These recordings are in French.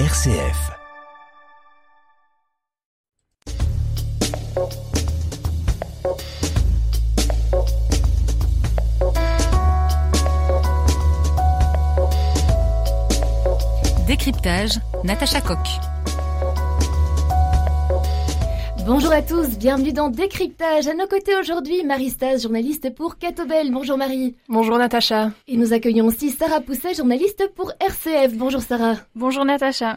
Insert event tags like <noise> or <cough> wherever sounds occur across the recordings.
RCF. Décryptage, Natacha Coq. Bonjour à tous, bienvenue dans Décryptage. À nos côtés aujourd'hui, Marie Stas, journaliste pour Catobel. Bonjour Marie. Bonjour Natacha. Et nous accueillons aussi Sarah Pousset, journaliste pour RCF. Bonjour Sarah. Bonjour Natacha.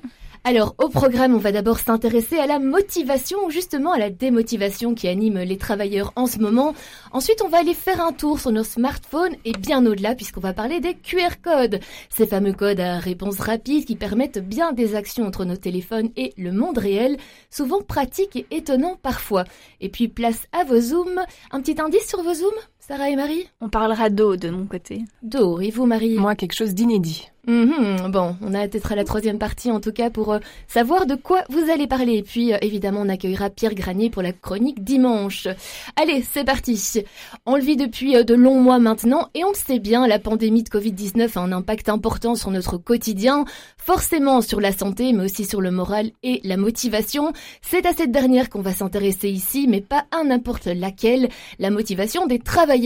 Alors, au programme, on va d'abord s'intéresser à la motivation ou justement à la démotivation qui anime les travailleurs en ce moment. Ensuite, on va aller faire un tour sur nos smartphones et bien au-delà puisqu'on va parler des QR codes. Ces fameux codes à réponse rapide qui permettent bien des actions entre nos téléphones et le monde réel, souvent pratiques et étonnants parfois. Et puis, place à vos zooms. Un petit indice sur vos zooms? Sarah et Marie On parlera d'eau de mon côté. D'eau, et vous Marie? Moi, quelque chose d'inédit. Mhm, bon, on a peut-être à la troisième partie en tout cas pour euh, savoir de quoi vous allez parler. Et puis euh, évidemment on accueillera Pierre Granier pour la chronique dimanche. Allez, c'est parti. On le vit depuis euh, de longs mois maintenant et on le sait bien, la pandémie de Covid-19 a un impact important sur notre quotidien, forcément sur la santé mais aussi sur le moral et la motivation. C'est à cette dernière qu'on va s'intéresser ici mais pas à n'importe laquelle, la motivation des travailleurs.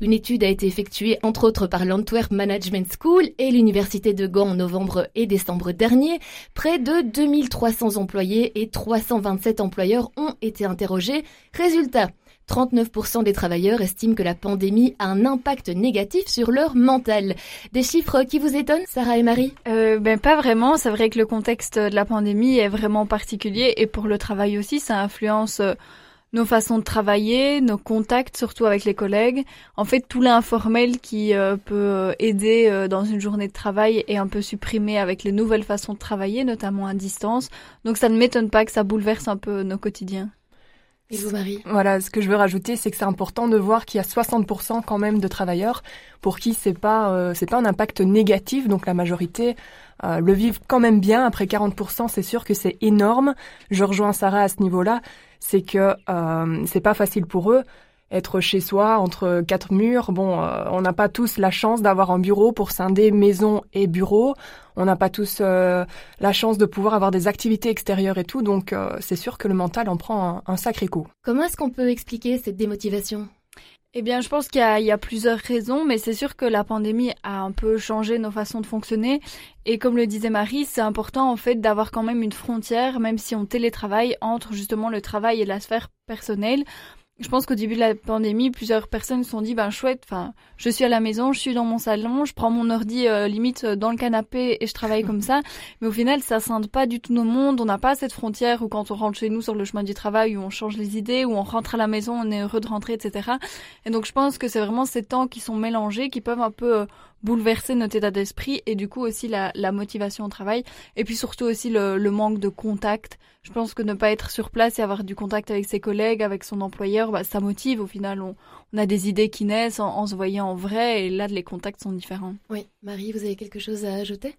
Une étude a été effectuée entre autres par l'Antwerp Management School et l'Université de Gand en novembre et décembre dernier. Près de 2300 employés et 327 employeurs ont été interrogés. Résultat, 39% des travailleurs estiment que la pandémie a un impact négatif sur leur mental. Des chiffres qui vous étonnent, Sarah et Marie? Euh, Ben pas vraiment. C'est vrai que le contexte de la pandémie est vraiment particulier et pour le travail aussi, ça influence euh, nos façons de travailler, nos contacts, surtout avec les collègues. En fait, tout l'informel qui euh, peut aider euh, dans une journée de travail est un peu supprimé avec les nouvelles façons de travailler, notamment à distance. Donc ça ne m'étonne pas que ça bouleverse un peu nos quotidiens. Et vous, Marie? Voilà, ce que je veux rajouter, c'est que c'est important de voir qu'il y a 60% quand même de travailleurs pour qui c'est pas euh, c'est pas un impact négatif, donc la majorité euh, le vivent quand même bien. Après 40%, c'est sûr que c'est énorme. Je rejoins Sarah à ce niveau-là, c'est que euh, c'est pas facile pour eux être chez soi entre quatre murs. Bon, euh, on n'a pas tous la chance d'avoir un bureau pour scinder maison et bureau. On n'a pas tous euh, la chance de pouvoir avoir des activités extérieures et tout. Donc, euh, c'est sûr que le mental en prend un, un sacré coup. Comment est-ce qu'on peut expliquer cette démotivation? Eh bien, je pense qu'il y, a plusieurs raisons, mais c'est sûr que la pandémie a un peu changé nos façons de fonctionner. Et comme le disait Marie, c'est important en fait d'avoir quand même une frontière, même si on télétravaille, entre justement le travail et la sphère personnelle je pense qu'au début de la pandémie, plusieurs personnes se sont dit, ben chouette, enfin, je suis à la maison, je suis dans mon salon, je prends mon ordi euh, limite euh, dans le canapé et je travaille comme ça. <laughs> Mais au final, ça scinde pas du tout nos mondes. On n'a pas cette frontière où quand on rentre chez nous sur le chemin du travail, où on change les idées, où on rentre à la maison, on est heureux de rentrer, etc. Et donc je pense que c'est vraiment ces temps qui sont mélangés, qui peuvent un peu euh, bouleverser notre état d'esprit et du coup aussi la, la, motivation au travail et puis surtout aussi le, manque de contact. Je pense que ne pas être sur place et avoir du contact avec ses collègues, avec son employeur, bah, ça motive au final. On, on a des idées qui naissent en, en, se voyant en vrai et là les contacts sont différents. Oui, Marie, vous avez quelque chose à ajouter?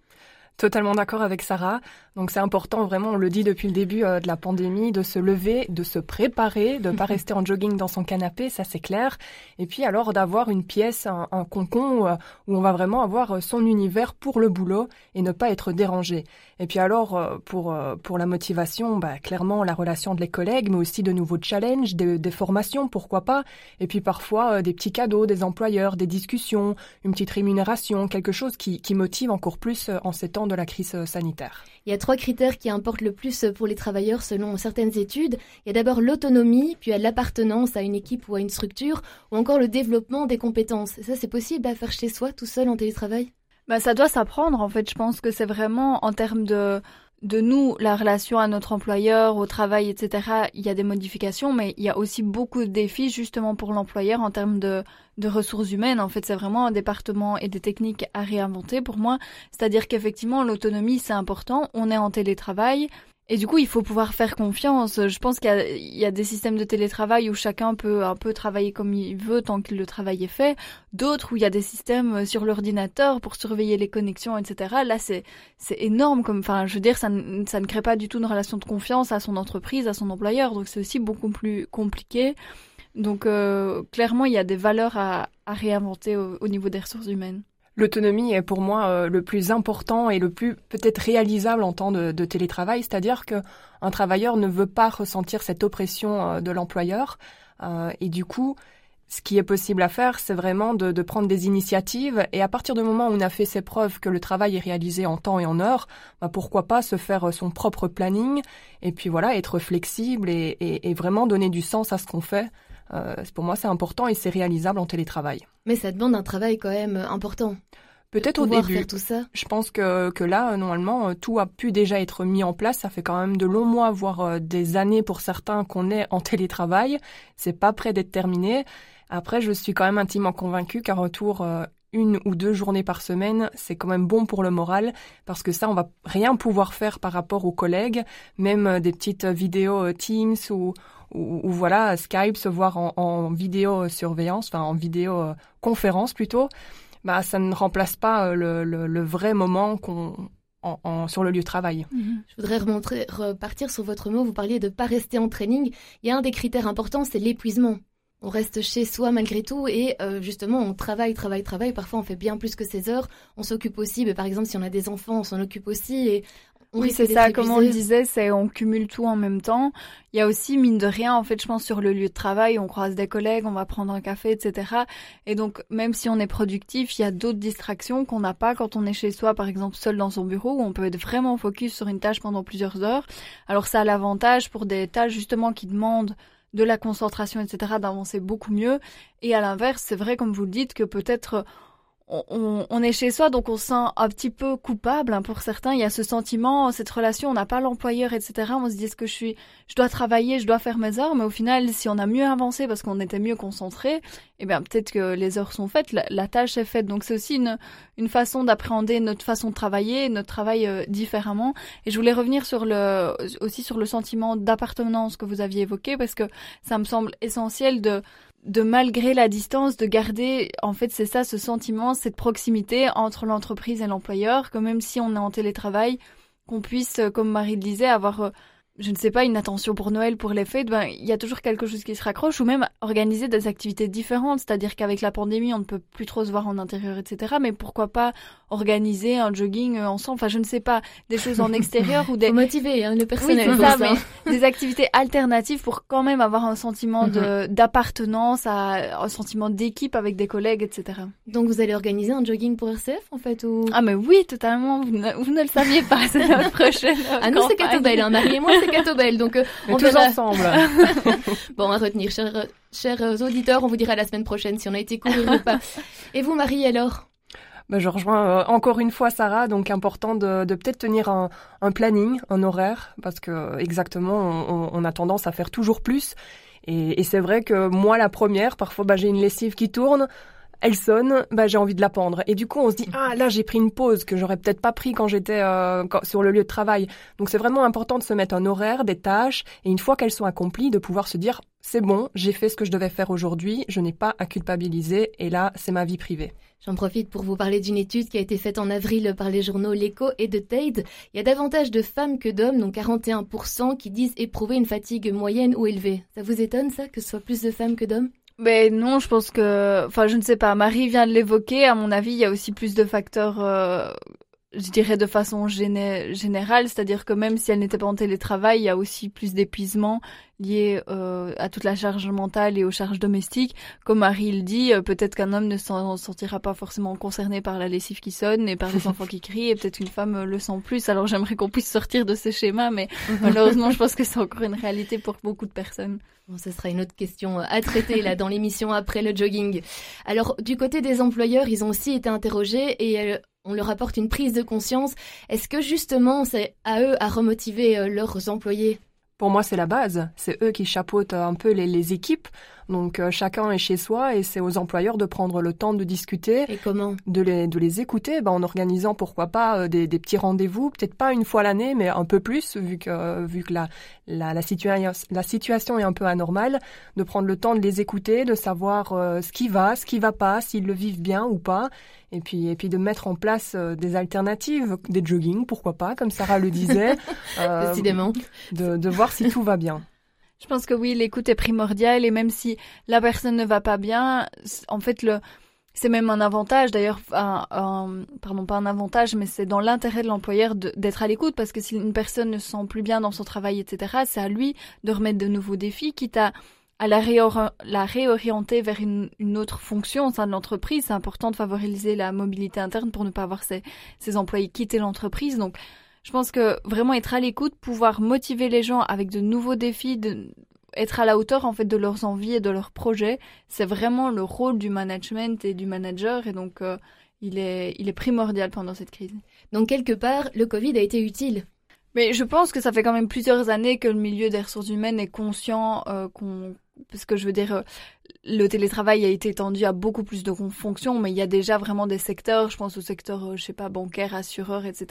Totalement d'accord avec Sarah. Donc c'est important, vraiment, on le dit depuis le début euh, de la pandémie, de se lever, de se préparer, de ne pas <laughs> rester en jogging dans son canapé, ça c'est clair. Et puis alors d'avoir une pièce, un, un concon euh, où on va vraiment avoir euh, son univers pour le boulot et ne pas être dérangé. Et puis alors euh, pour pour la motivation, bah, clairement la relation de les collègues, mais aussi de nouveaux challenges, des, des formations, pourquoi pas. Et puis parfois des petits cadeaux des employeurs, des discussions, une petite rémunération, quelque chose qui, qui motive encore plus en ces temps de la crise sanitaire. Il y a trois critères qui importent le plus pour les travailleurs selon certaines études. Il y a d'abord l'autonomie, puis il y a l'appartenance à une équipe ou à une structure, ou encore le développement des compétences. Ça, c'est possible à faire chez soi, tout seul en télétravail? Bah, ça doit s'apprendre en fait. Je pense que c'est vraiment en termes de de nous, la relation à notre employeur, au travail, etc., il y a des modifications, mais il y a aussi beaucoup de défis justement pour l'employeur en termes de, de ressources humaines. En fait, c'est vraiment un département et des techniques à réinventer pour moi. C'est-à-dire qu'effectivement, l'autonomie, c'est important. On est en télétravail. Et du coup, il faut pouvoir faire confiance. Je pense qu'il y, a des systèmes de télétravail où chacun peut un peu travailler comme il veut tant que le travail est fait. D'autres où il y a des systèmes sur l'ordinateur pour surveiller les connexions, etc. Là, c'est c'est énorme. Comme, enfin, je veux dire, ça ne, ça ne crée pas du tout une relation de confiance à son entreprise, à son employeur. Donc, c'est aussi beaucoup plus compliqué. Donc, euh, clairement, il y a des valeurs à, à réinventer au, au niveau des ressources humaines. L'autonomie est pour moi euh, le plus important et le plus peut-être réalisable en temps de, de télétravail, c'est-à-dire que un travailleur ne veut pas ressentir cette oppression euh, de l'employeur euh, et du coup, ce qui est possible à faire, c'est vraiment de, de, prendre des initiatives et à partir du moment où on a fait ses preuves que le travail est réalisé en temps et en heure, bah pourquoi pas se faire son propre planning et puis voilà, être flexible et, et vraiment donner du sens à ce qu'on fait. Euh, pour moi, c'est important et c'est réalisable en télétravail. Mais ça demande un travail quand même important. Peut-être au début. Faire tout ça. Je pense que, que là, normalement, euh, tout a pu déjà être mis en place. Ça fait quand même de longs mois, voire euh, des années pour certains qu'on est en <laughs> télétravail. C'est pas prêt d'être terminé. Après, je suis quand même intimement convaincue qu'un retour une ou deux journées par semaine, c'est quand même bon pour le moral parce que ça, on va rien pouvoir faire par rapport aux collègues, même des petites vidéos Teams ou, ou, voilà Skype, se voir en, en vidéo surveillance, enfin en vidéo euh, conférence plutôt, bah ça ne remplace pas euh, le, vrai moment qu'on sur le lieu de travail. Mhm. Je voudrais repartir sur votre mot. Vous parliez de pas rester en training. Il y a un des critères importants, c'est l'épuisement. On reste chez soi malgré tout et euh, justement on travaille, travaille, travaille. Parfois on fait bien plus que ses heures. On s'occupe aussi, mais par exemple si on a des enfants, on s'en occupe aussi oui, c'est ça. Comme on le disait, c'est on cumule tout en même temps. Il y a aussi mine de rien, en fait, je pense sur le lieu de travail, on croise des collègues, on va prendre un café, etc. Et donc, même si on est productif, il y a d'autres distractions qu'on n'a pas quand on est chez soi, par exemple seul dans son bureau, où on peut être vraiment focus sur une tâche pendant plusieurs heures. Alors ça a l'avantage pour des tâches justement qui demandent de la concentration, etc., d'avancer beaucoup mieux. Et à l'inverse, c'est vrai, comme vous le dites, que peut-être on, on, est chez soi, donc on se sent un petit peu coupable. Hein, pour certains, il y a ce sentiment, cette relation, on n'a pas l'employeur, etc. On se dit, est-ce que je suis, je dois travailler, je dois faire mes heures, mais au final, si on a mieux avancé parce qu'on était mieux concentré, eh bien peut-être que les heures sont faites, la, tâche est faite. Donc c'est aussi une, une façon d'appréhender notre façon de travailler, notre travail euh, différemment. Et je voulais revenir sur le, aussi sur le sentiment d'appartenance que vous aviez évoqué parce que ça me semble essentiel de de malgré la distance, de garder, en fait, c'est ça, ce sentiment, cette proximité entre l'entreprise et l'employeur, que même si on est en télétravail, qu'on puisse, comme Marie le disait, avoir euh, je ne sais pas, une attention pour Noël, pour les fêtes, ben, il y a toujours quelque chose qui se raccroche, ou même organiser des activités différentes, c'est-à-dire qu'avec la pandémie, on ne peut plus trop se voir en intérieur, etc. Mais pourquoi pas organiser un jogging euh, ensemble, enfin je ne sais pas, des choses en <laughs> extérieur ou des... Faut motiver hein, le personnel. Oui, ça, mais <laughs> des activités alternatives pour quand même avoir un sentiment de mhm. d'appartenance, un sentiment d'équipe avec des collègues, etc. Donc vous allez organiser un jogging pour RCF en fait ou... Ah mais oui, totalement, vous ne, vous ne le saviez pas, c'est notre <laughs> prochaine Ah non, c'est Catobel, hein, Marie et moi c'est Catobel, donc euh, on tous ensemble. <laughs> bon, à retenir, chers, chers auditeurs, on vous dira la semaine prochaine si on a été courir ou pas. Et vous Marie alors? Bah, je rejoins euh, encore une fois Sarah, donc important de, de peut-être tenir un, un, planning, un horaire, parce que exactement, on, on, a tendance à faire toujours plus. Et, et c'est vrai que moi, la première, parfois, bah, j'ai une lessive qui tourne, elle sonne, bah j'ai envie de la pendre. Et du coup, on se dit ah là j'ai pris une pause que j'aurais peut-être pas pris quand j'étais euh, sur le lieu de travail. Donc c'est vraiment important de se mettre un horaire, des tâches, et une fois qu'elles sont accomplies, de pouvoir se dire c'est bon, j'ai fait ce que je devais faire aujourd'hui, je n'ai pas à culpabiliser, et là c'est ma vie privée. J'en profite pour vous parler d'une étude qui a été faite en avril par les journaux L'Echo et The Tade. Il y a davantage de femmes que d'hommes, donc 41%, qui disent éprouver une fatigue moyenne ou élevée. Ça vous étonne ça, que ce soit plus de femmes que d'hommes? Mais non, je pense que, enfin, je ne sais pas. Marie vient de l'évoquer. À mon avis, il y a aussi plus de facteurs, euh, je dirais de façon générale, c'est-à-dire que même si elle n'était pas en télétravail, il y a aussi plus d'épuisement lié euh, à toute la charge mentale et aux charges domestiques. Comme Marie le dit, euh, peut-être qu'un homme ne s'en sortira pas forcément concerné par la lessive qui sonne et par les <laughs> enfants qui crient, et peut-être une femme euh, le sent plus. Alors j'aimerais qu'on puisse sortir de ce schéma, mais <laughs> malheureusement, je pense que c'est encore une réalité pour beaucoup de personnes. Bon, ce sera une autre question à traiter là dans l'émission après le jogging. Alors du côté des employeurs, ils ont aussi été interrogés et on leur apporte une prise de conscience. Est-ce que justement c'est à eux à remotiver leurs employés? Pour moi, c'est la base. C'est eux qui chapeautent un peu les, les équipes. Donc euh, chacun est chez soi et c'est aux employeurs de prendre le temps de discuter. Et comment? De les, de les écouter ben, en organisant pourquoi pas euh, des, des petits rendez-vous, peut-être pas une fois l'année, mais un peu plus vu que, vu que la, la, la, situation, la situation est un peu anormale, de prendre le temps de les écouter, de savoir euh, ce qui va, ce qui va pas, s'ils le vivent bien ou pas. Et puis, et puis de mettre en place des alternatives, des jogging, pourquoi pas, comme Sarah le disait. <laughs> Décidément. De, de voir si tout va bien. Je pense que oui, l'écoute est primordiale et même si la personne ne va pas bien, en fait, le, c'est même un avantage d'ailleurs, un, pardon pas un avantage, mais c'est dans l'intérêt de l'employeur d'être à l'écoute parce que si une personne ne se sent plus bien dans son travail, etc., c'est à lui de remettre de nouveaux défis, quitte à, la réorienter vers une, une, autre fonction au sein de l'entreprise. C'est important de favoriser la mobilité interne pour ne pas avoir ses, ses employés quitter l'entreprise. Donc, je pense que vraiment être à l'écoute, pouvoir motiver les gens avec de nouveaux défis, de, être à la hauteur en fait de leurs envies et de leurs projets, c'est vraiment le rôle du management et du manager et donc euh, il est il est primordial pendant cette crise. Donc quelque part, le Covid a été utile. Mais je pense que ça fait quand même plusieurs années que le milieu des ressources humaines est conscient euh, qu'on parce que je veux dire, euh, le télétravail a été étendu à beaucoup plus de fonctions, mais il y a déjà vraiment des secteurs, je pense au secteur, euh, je sais pas, bancaire, assureur, etc.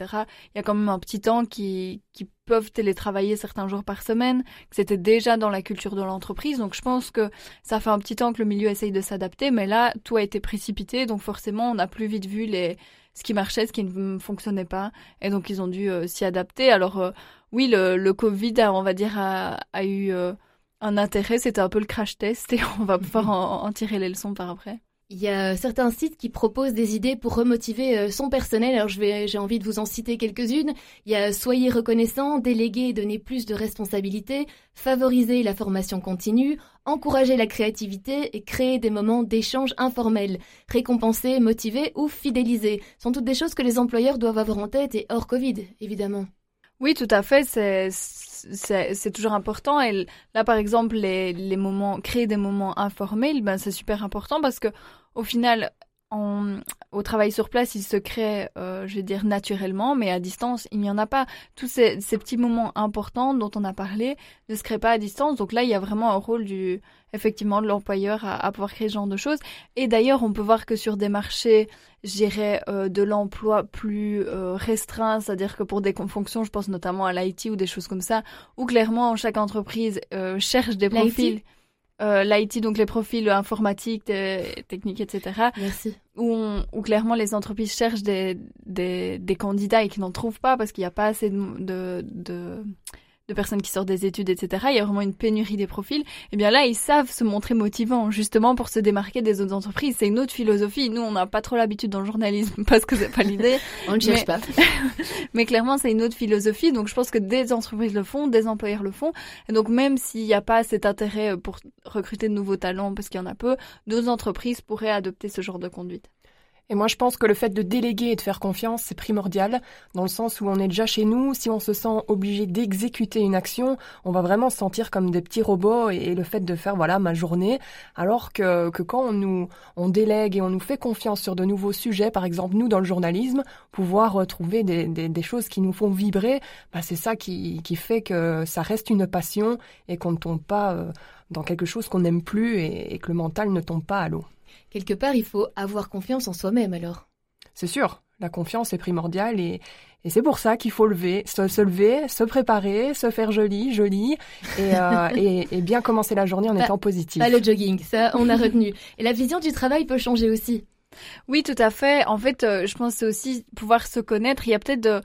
Il y a quand même un petit temps qui, qui peuvent télétravailler certains jours par semaine, que c'était déjà dans la culture de l'entreprise. Donc je pense que ça fait un petit temps que le milieu essaye de s'adapter, mais là, tout a été précipité, donc forcément, on a plus vite vu les ce qui marchait, ce qui ne fonctionnait pas, et donc ils ont dû euh, s'y adapter. Alors oui, le, le Covid, on va dire, a, a eu un intérêt, c'était un peu le crash test et <laughs> on va pouvoir en, tirer les leçons par après. Il y a certains sites qui proposent des idées pour remotiver euh, son personnel. Alors j'ai envie de vous en citer quelques-unes. Il y a Soyez reconnaissant, déléguer et donner plus de responsabilités, favoriser la formation continue, encourager la créativité et créer des moments d'échange informels, récompenser, motiver ou fidéliser. Ce sont toutes des choses que les employeurs doivent avoir en tête et hors Covid, évidemment. Oui, tout à fait. C'est toujours important. Et là, par exemple, les, les moments, créer des moments informels, ben, c'est super important parce que, au final, au travail sur place, il se crée, euh, je vais dire, naturellement, mais à distance, il n'y en a pas. Tous ces, ces, petits moments importants dont on a parlé ne se créent pas à distance. Donc là, il y a vraiment un rôle du, effectivement, de l'employeur à, à, pouvoir créer ce genre de choses. Et d'ailleurs, on peut voir que sur des marchés, j'irais, euh, de l'emploi plus euh, restreint, c'est-à-dire que pour des fonctions, je pense notamment à l'IT ou des choses comme ça, où clairement, chaque entreprise euh, cherche des profils euh, l'IT, donc les profils informatiques, techniques, etc. Merci. Où, où clairement les entreprises cherchent des, des, des candidats et qui n'en trouvent pas parce qu'il n'y a pas assez de, de de personnes qui sortent des études, etc. Il y a vraiment une pénurie des profils. Et eh bien là, ils savent se montrer motivants, justement pour se démarquer des autres entreprises. C'est une autre philosophie. Nous, on n'a pas trop l'habitude dans le journalisme <laughs> parce que c'est pas l'idée. <laughs> on ne cherche pas. <laughs> mais clairement, c'est une autre philosophie. Donc, je pense que des entreprises le font, des employeurs le font. Et donc, même s'il n'y a pas cet intérêt pour recruter de nouveaux talents parce qu'il y en a peu, d'autres entreprises pourraient adopter ce genre de conduite. Et moi, je pense que le fait de déléguer et de faire confiance, c'est primordial, dans le sens où on est déjà chez nous. Si on se sent obligé d'exécuter une action, on va vraiment se sentir comme des petits robots et, le fait de faire, voilà, ma journée. Alors que, que quand on nous, on délègue et on nous fait confiance sur de nouveaux sujets, par exemple, nous, dans le journalisme, pouvoir trouver des, des, des choses qui nous font vibrer, bah, c'est ça qui, qui fait que ça reste une passion et qu'on ne tombe pas euh, dans quelque chose qu'on n'aime plus et que le mental ne tombe pas à l'eau quelque part, il faut avoir confiance en soi-même alors. C'est sûr, la confiance est primordiale et, et c'est pour ça qu'il faut lever, se, lever, se préparer, se faire joli, joli et, euh, <laughs> et, bien commencer la journée en étant positif. Pas le jogging, ça on a retenu. Et la vision du travail peut changer aussi. Oui, tout à fait. En fait, euh, je pense c'est aussi pouvoir se connaître. Il y a peut-être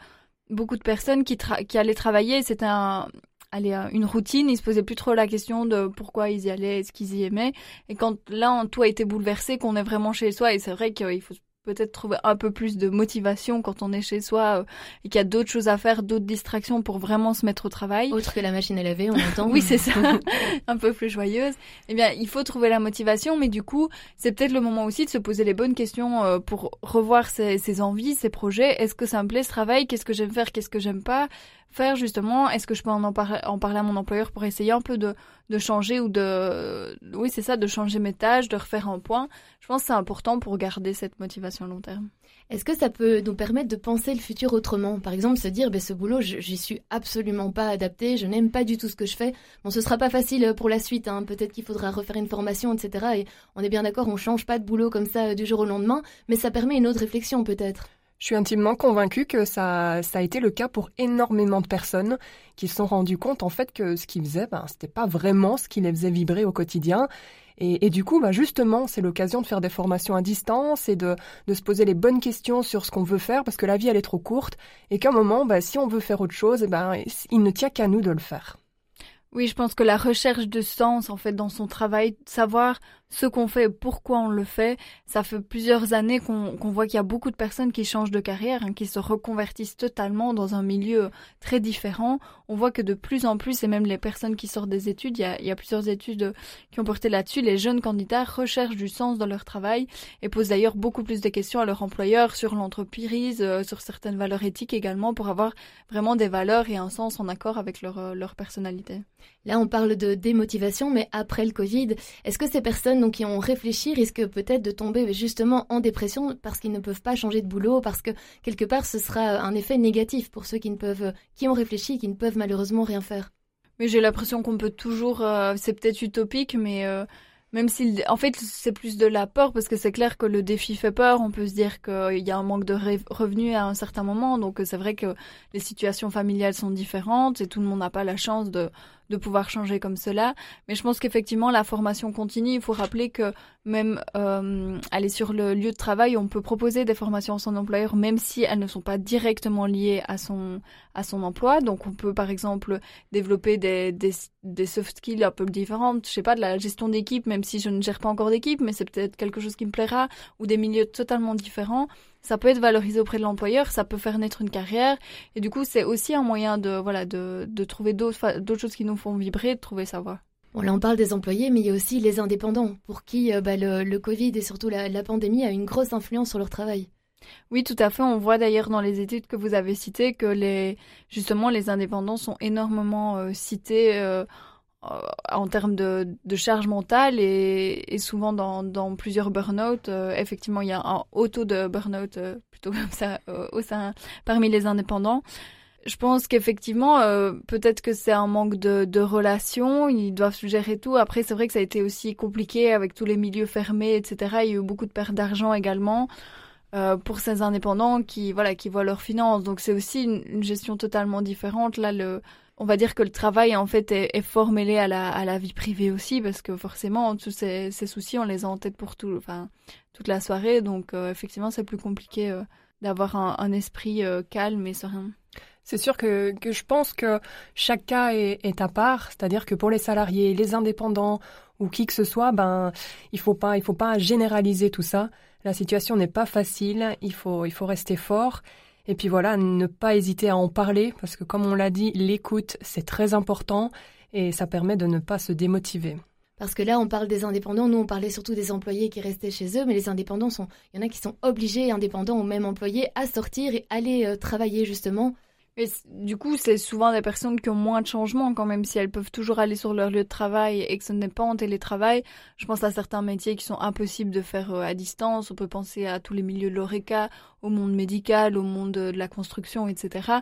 beaucoup de personnes qui, qui allaient travailler. C'était un, allez, une routine, ils se posaient plus trop la question de pourquoi ils y allaient, est-ce qu'ils y aimaient. Et quand là, tout a été bouleversé, qu'on est vraiment chez soi, et c'est vrai qu'il faut peut-être trouver un peu plus de motivation quand on est chez soi euh, et qu'il y a d'autres choses à faire, d'autres distractions pour vraiment se mettre au travail. Autre que la machine à laver, on entend. oui, c'est ça. <laughs> <laughs> un peu plus joyeuse. Eh bien, il faut trouver la motivation, mais du coup, c'est peut-être le moment aussi de se poser les bonnes questions euh, pour revoir ses, ses envies, ses projets. Est-ce que ça me plaît ce travail? Qu'est-ce que j'aime faire? Qu'est-ce que j'aime pas? Faire justement Est-ce que je peux en, en, parler à mon employeur pour essayer un peu de, changer ou de... Oui, c'est ça, de changer mes tâches, de refaire un point? Je pense que c'est important pour garder cette motivation à long terme. Est-ce que ça peut nous permettre de penser le futur autrement? Par exemple, se dire, ben, ce boulot, j'y suis absolument pas adapté, je n'aime pas du tout ce que je fais. Bon, ce sera pas facile pour la suite, hein. peut-être qu'il faudra refaire une formation, etc. Et on est bien d'accord, on change pas de boulot comme ça euh, du jour au lendemain, mais ça permet une autre réflexion peut-être. Je suis intimement convaincue que ça, a été le cas pour énormément de personnes qui se sont rendues compte en fait que ce qu'ils faisaient, ben, c'était pas vraiment ce qui les faisait vibrer au quotidien. Et, du coup, ben, justement, c'est l'occasion de faire des formations à distance et de, de se poser les bonnes questions sur ce qu'on veut faire parce que la vie elle est trop courte et qu'à un moment, ben, si on veut faire autre chose, eh ben, il ne tient qu'à nous de le faire. Oui, je pense que la recherche de sens, en fait, dans son travail, savoir ce qu'on fait, pourquoi on le fait. Ça fait plusieurs années qu'on voit qu'il y a beaucoup de personnes qui changent de carrière, hein, qui se reconvertissent totalement dans un milieu très différent. On voit que de plus en plus, et même les personnes qui sortent des études, il y a, il y a plusieurs études qui ont porté là-dessus, les jeunes candidats recherchent du sens dans leur travail et posent d'ailleurs beaucoup plus de questions à leur employeur sur l'entreprise, euh, sur certaines valeurs éthiques également, pour avoir vraiment des valeurs et un sens en accord avec leur, euh, leur personnalité. Là, on parle de démotivation, mais après le Covid, est-ce que ces personnes qui ont réfléchi risquent peut-être de tomber justement en dépression parce qu'ils ne peuvent pas changer de boulot, parce que quelque part ce sera un effet négatif pour ceux qui ne peuvent, qui ont réfléchi qui ne peuvent malheureusement rien faire? Mais j'ai l'impression qu'on peut toujours, euh, c'est peut-être utopique, mais euh, même si, en fait, c'est plus de la peur parce que c'est clair que le défi fait peur. On peut se dire qu'il y a un manque de revenus à un certain moment. Donc, c'est vrai que les situations familiales sont différentes et tout le monde n'a pas la chance de, de pouvoir changer comme cela. Mais je pense qu'effectivement, la formation continue. Il faut rappeler que même euh, aller sur le lieu de travail, on peut proposer des formations à son employeur, même si elles ne sont pas directement liées à son à son emploi. Donc, on peut par exemple développer des, des, des soft skills un peu différentes. Je sais pas de la gestion d'équipe, même si je ne gère pas encore d'équipe, mais c'est peut-être quelque chose qui me plaira, ou des milieux totalement différents ça peut être valorisé auprès de l'employeur, ça peut faire naître une carrière, et du coup c'est aussi un moyen de voilà de, de trouver d'autres d'autres choses qui nous font vibrer, de trouver sa voie. Bon, là, on parle des employés, mais il y a aussi les indépendants, pour qui euh, bah, le, le, Covid et surtout la, la, pandémie a une grosse influence sur leur travail. Oui, tout à fait. On voit d'ailleurs dans les études que vous avez citées que les justement les indépendants sont énormément euh, cités euh, euh, en termes de, charge mentale et, souvent dans, plusieurs burn-out. Euh, effectivement, il y a un haut taux de burn-out euh, plutôt comme ça <laughs> au sein parmi les indépendants. Je pense qu'effectivement, peut-être que c'est un manque de, relations, ils doivent gérer tout. Après, c'est vrai que ça a été aussi compliqué avec tous les milieux fermés, etc. Il y a eu beaucoup de pertes d'argent également. Euh, pour ces indépendants qui voilà qui voient leurs finances donc c'est aussi une, une, gestion totalement différente là le on va dire que le travail en fait est, est fort mêlé à la, à la vie privée aussi parce que forcément tous ces, ces soucis on les a en tête pour tout, enfin toute la soirée donc euh, effectivement c'est plus compliqué euh, d'avoir un, un, esprit euh, calme et serein. C'est sûr que, que je pense que chaque cas est, est à part, c'est-à-dire que pour les salariés, les indépendants ou qui que ce soit, ben il faut pas il faut pas généraliser tout ça. La situation n'est pas facile, il faut il faut rester fort et puis voilà, ne pas hésiter à en parler parce que comme on l'a dit, l'écoute, c'est très important et ça permet de ne pas se démotiver. Parce que là, on parle des indépendants, nous on parlait surtout des employés qui restaient chez eux, mais les indépendants sont, il y en a qui sont obligés, indépendants ou même employés, à sortir et aller euh, travailler justement mais du coup, c'est souvent des personnes qui ont moins de changements quand même, si elles peuvent toujours aller sur leur lieu de travail et que ce n'est pas en télétravail. Je pense à certains métiers qui sont impossibles de faire euh, à distance. On peut penser à tous les milieux de l'ORECA, au monde médical, au monde de la construction, etc.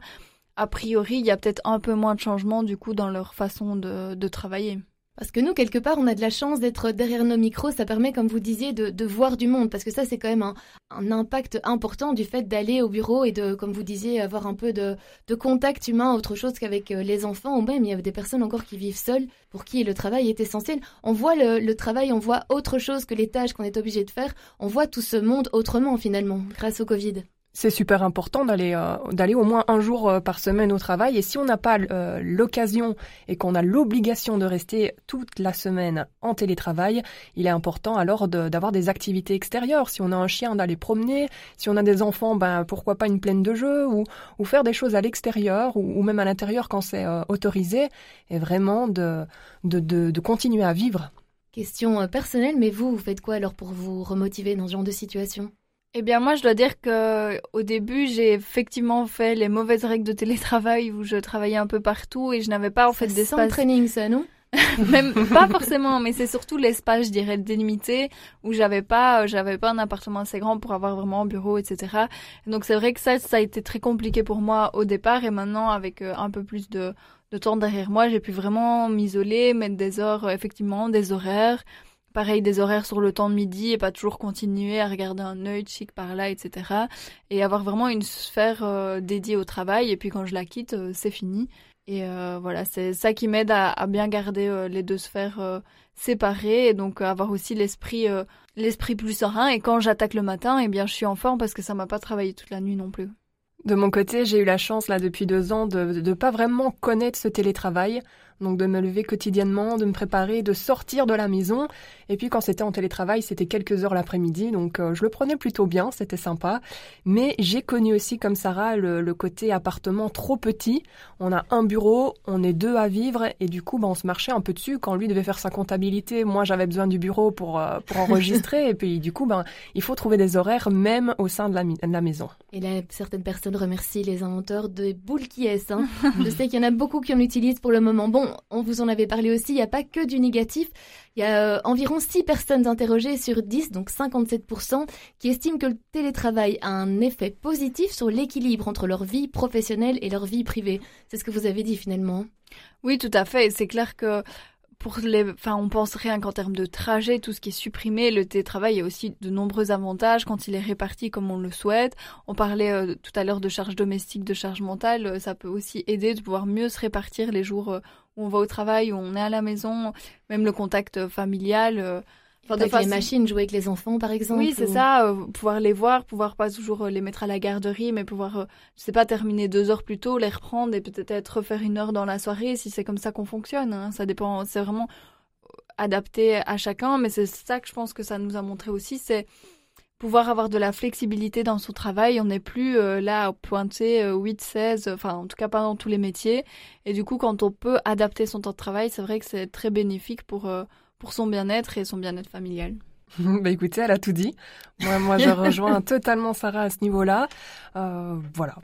A priori, il y a peut-être un peu moins de changements du coup dans leur façon de, de travailler. Parce que nous, quelque part, on a de la chance d'être derrière nos micros. Ça permet, comme vous disiez, de, voir du monde. Parce que ça, c'est quand même un, impact important du fait d'aller au bureau et de, comme vous disiez, avoir un peu de, de contact humain, autre chose qu'avec euh, les enfants. Ou même, il y a des personnes encore qui vivent seules, pour qui le travail est essentiel. On voit le, le travail, on voit autre chose que les tâches qu'on est obligé de faire. On voit tout ce monde autrement, finalement, grâce au Covid c'est super important d'aller euh, d'aller au moins un jour euh, par semaine au travail et si on n'a pas euh, l'occasion et qu'on a l'obligation de rester toute la semaine en télétravail, il est important alors d'avoir des activités extérieures. Si on a un chien, d'aller promener. Si on a des enfants, ben pourquoi pas une plaine de jeu ou, faire des choses à l'extérieur ou, même à l'intérieur quand c'est autorisé et vraiment de, de, de, de continuer à vivre. Question personnelle, mais vous, vous faites quoi alors pour vous remotiver dans ce genre de situation? Eh bien, moi, je dois dire que au début, j'ai effectivement fait les mauvaises règles de télétravail où je travaillais un peu partout et je n'avais pas en fait d'espace. training, ça, non? <laughs> Même pas forcément, mais c'est surtout l'espace, je dirais, délimité où j'avais pas, j'avais pas un appartement assez grand pour avoir vraiment un bureau, etc. Donc c'est vrai que ça, ça a été très compliqué pour moi au départ et maintenant avec euh, un peu plus de, de temps derrière moi, j'ai pu vraiment m'isoler, mettre des heures, effectivement, des horaires pareil des horaires sur le temps de midi et pas toujours continuer à regarder un œil chic par là, etc. Et avoir vraiment une sphère euh, dédiée au travail. Et puis quand je la quitte, euh, c'est fini. Et euh, voilà, c'est ça qui m'aide à, bien garder les deux sphères séparées et donc avoir aussi l'esprit l'esprit plus serein. Et quand j'attaque le matin, eh bien je suis en forme parce que ça m'a pas travaillé toute la nuit non plus. De mon côté, j'ai eu la chance là depuis deux ans de ne pas vraiment connaître ce télétravail. Donc de me lever quotidiennement, de me préparer, de sortir de la maison. Et puis quand c'était en télétravail, c'était quelques heures l'après-midi, donc euh, je le prenais plutôt bien, c'était sympa. Mais j'ai connu aussi, comme Sarah, le, côté appartement trop petit. On a un bureau, on est deux à vivre, et du coup, bah, on se marchait un peu dessus. Quand lui devait faire sa comptabilité, moi j'avais besoin du bureau pour, euh, pour enregistrer, <laughs> et puis du coup, ben, il faut trouver des horaires même au sein de la, de la maison. Et là, certaines personnes remercient les inventeurs de boules qui est. Hein. je sais qu'il y en a beaucoup qui en utilisent pour le moment. Bon, on vous en avait parlé aussi, il n'y a pas que du négatif. Il y a euh, environ 6 personnes interrogées sur 10, donc 57%, qui estiment que le télétravail a un effet positif sur l'équilibre entre leur vie professionnelle et leur vie privée. C'est ce que vous avez dit finalement. Oui, tout à fait. C'est clair que pour les, enfin, on pense rien qu'en termes de trajet, tout ce qui est supprimé, le télétravail a aussi de nombreux avantages quand il est réparti comme on le souhaite. On parlait euh, tout à l'heure de charge domestique, de charge mentale, euh, ça peut aussi aider de pouvoir mieux se répartir les jours où on va au travail, où on est à la maison, même le contact familial. Enfin, avec les machines, jouer avec les enfants, par exemple. Oui, c'est ça. Euh, pouvoir les voir, pouvoir pas toujours euh, les mettre à la garderie, mais pouvoir, euh, je sais pas, terminer deux heures plus tôt, les reprendre et peut-être refaire une heure dans la soirée, si c'est comme ça qu'on fonctionne. Hein. Ça dépend. C'est vraiment adapté à chacun, mais c'est ça que je pense que ça nous a montré aussi, c'est pouvoir avoir de la flexibilité dans son travail. On n'est plus là pointé 8, 16, enfin en tout cas pas dans tous les métiers. Et du coup, quand on peut adapter son temps de travail, c'est vrai que c'est très bénéfique pour pour son bien-être et son bien-être familial. <laughs> bah écoutez, elle a tout dit. Moi, moi je <laughs> rejoins totalement Sarah à ce niveau-là. Euh, voilà.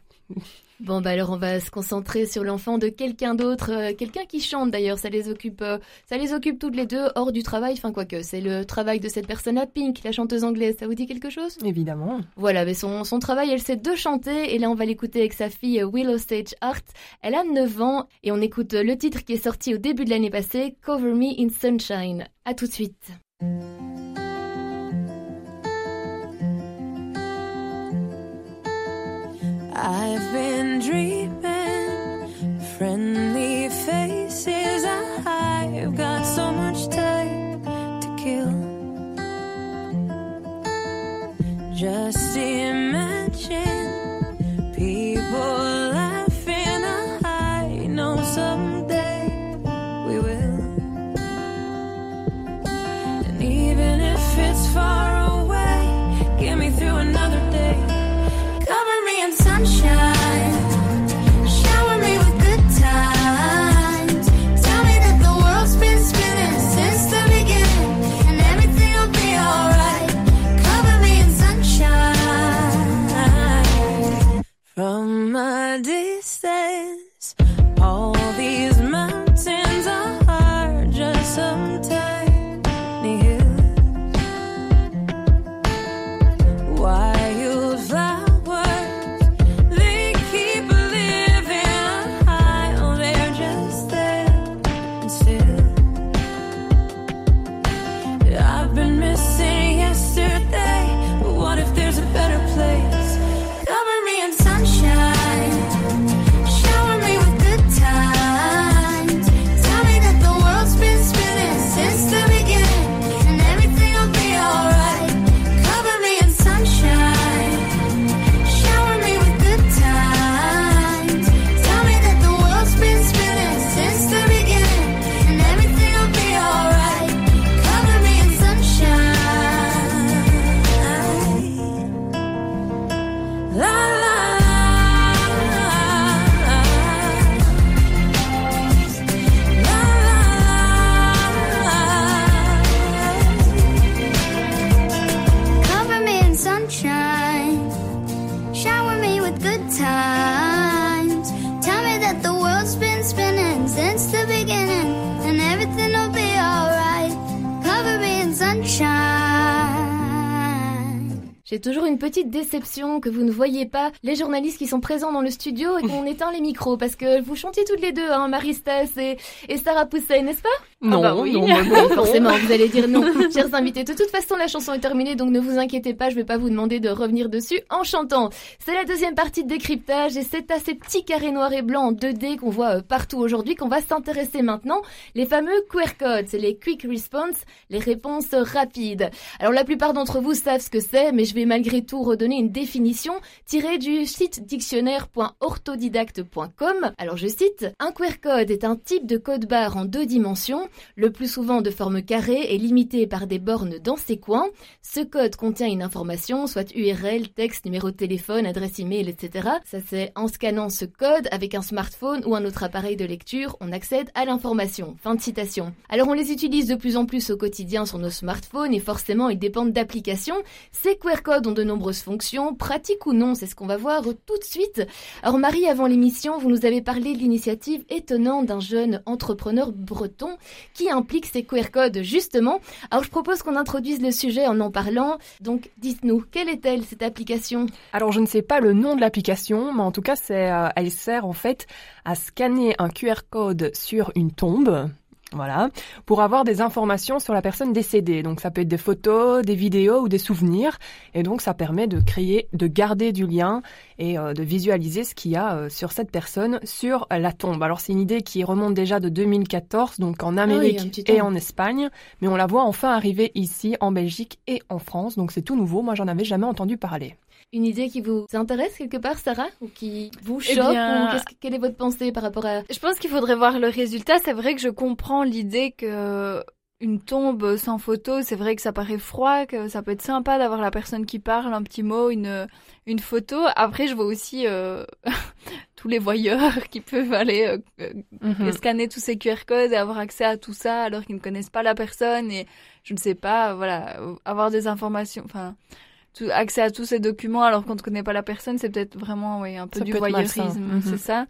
Bon, bah alors on va se concentrer sur l'enfant de quelqu'un d'autre, euh, quelqu'un qui chante d'ailleurs, ça les occupe, euh, ça les occupe toutes les deux hors du travail, enfin quoique, c'est le travail de cette personne-là, Pink, la chanteuse anglaise, ça vous dit quelque chose? Évidemment. Voilà, mais son, son travail, elle sait de chanter, et là on va l'écouter avec sa fille Willow Stage Art, elle a 9 ans, et on écoute le titre qui est sorti au début de l'année passée, Cover Me in Sunshine. À tout de suite. I've been dreaming friendly faces. I've got so much time to kill. Just imagine J'ai toujours une petite déception que vous ne voyez pas les journalistes qui sont présents dans le studio et qu'on éteint les micros parce que vous chantiez toutes les deux, hein, Marie Stas et, Sarah Poussin, n'est-ce pas? Non, bah oui. <laughs> non, non, non. Forcément, vous allez dire non. <laughs> Chers invités, de toute façon, la chanson est terminée, donc ne vous inquiétez pas, je vais pas vous demander de revenir dessus en chantant. C'est la deuxième partie de décryptage et c'est à ces petits carrés noirs et blancs en 2D qu'on voit euh, partout aujourd'hui qu'on va s'intéresser maintenant. Les fameux QR codes, c'est les quick response, les réponses rapides. Alors la plupart d'entre vous savent ce que c'est, mais je vais malgré tout redonner une définition tirée du site dictionnaire.orthodidacte.com. Alors je cite, un QR code est un type de code barre en deux dimensions le plus souvent de forme carrée et limité par des bornes dans ses coins. Ce code contient une information, soit URL, texte, numéro de téléphone, adresse email, etc. Ça c'est en scannant ce code avec un smartphone ou un autre appareil de lecture, on accède à l'information. Fin de citation. Alors on les utilise de plus en plus au quotidien sur nos smartphones et forcément ils dépendent d'applications. Ces QR codes ont de nombreuses fonctions, pratiques ou non, c'est ce qu'on va voir tout de suite. Alors Marie, avant l'émission, vous nous avez parlé de l'initiative étonnante d'un jeune entrepreneur breton qui implique ces QR codes justement. Alors je propose qu'on introduise le sujet en en parlant. Donc dites-nous, quelle est-elle cette application? Alors je ne sais pas le nom de l'application, mais en tout cas, euh, elle sert en fait à scanner un QR code sur une tombe. Voilà, pour avoir des informations sur la personne décédée. Donc ça peut être des photos, des vidéos ou des souvenirs. Et donc ça permet de créer, de garder du lien et euh, de visualiser ce qu'il y a euh, sur cette personne sur la tombe. Alors c'est une idée qui remonte déjà de 2014, donc en Amérique un petit et en Espagne. Mais on la voit enfin arriver ici en Belgique et en France. Donc c'est tout nouveau. Moi j'en avais jamais entendu parler. Une idée qui vous intéresse quelque part, Sarah Ou qui vous Eh choque bien- ou qu'est-ce que- Quelle est votre pensée par rapport à... Je pense qu'il faudrait voir le résultat. C'est vrai que je comprends l'idée que une tombe sans photo, c'est vrai que ça paraît froid, que ça peut être sympa d'avoir la personne qui parle, un petit mot, une, une photo. Après, je vois aussi euh, <laughs> tous les voyeurs <laughs> qui peuvent aller euh, euh, scanner tous ces QR codes et avoir accès à tout ça alors qu'ils ne connaissent pas la personne et je ne sais pas, voilà, avoir des informations, enfin, tout, accès à tous ces documents alors qu'on ne connaît pas la personne, c'est peut-être vraiment, oui, un peu Ça du voyeurisme, Mhm. c'est ça.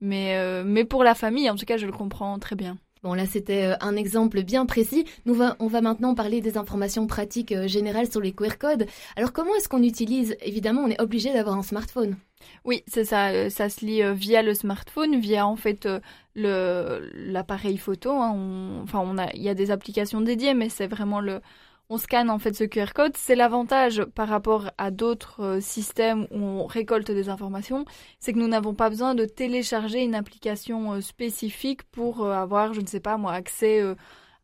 Mais, euh, mais pour la famille, en tout cas, je le comprends très bien. Bon, là, c'était euh, un exemple bien précis. Nous, va, on va maintenant parler des informations pratiques euh, générales sur les QR codes. Alors, comment est-ce qu'on utilise? Évidemment, on est obligé d'avoir un smartphone. Oui, c'est ça. euh, Ça se lit euh, via le smartphone, via en fait euh, le l'appareil photo. hein. On- enfin, on a, il y a des applications dédiées, mais c'est vraiment le, on scanne en fait ce QR code. C'est l'avantage par rapport à d'autres euh, systèmes où on récolte des informations, c'est que nous n'avons pas besoin de télécharger une application euh, spécifique pour euh, avoir, je ne sais pas moi, accès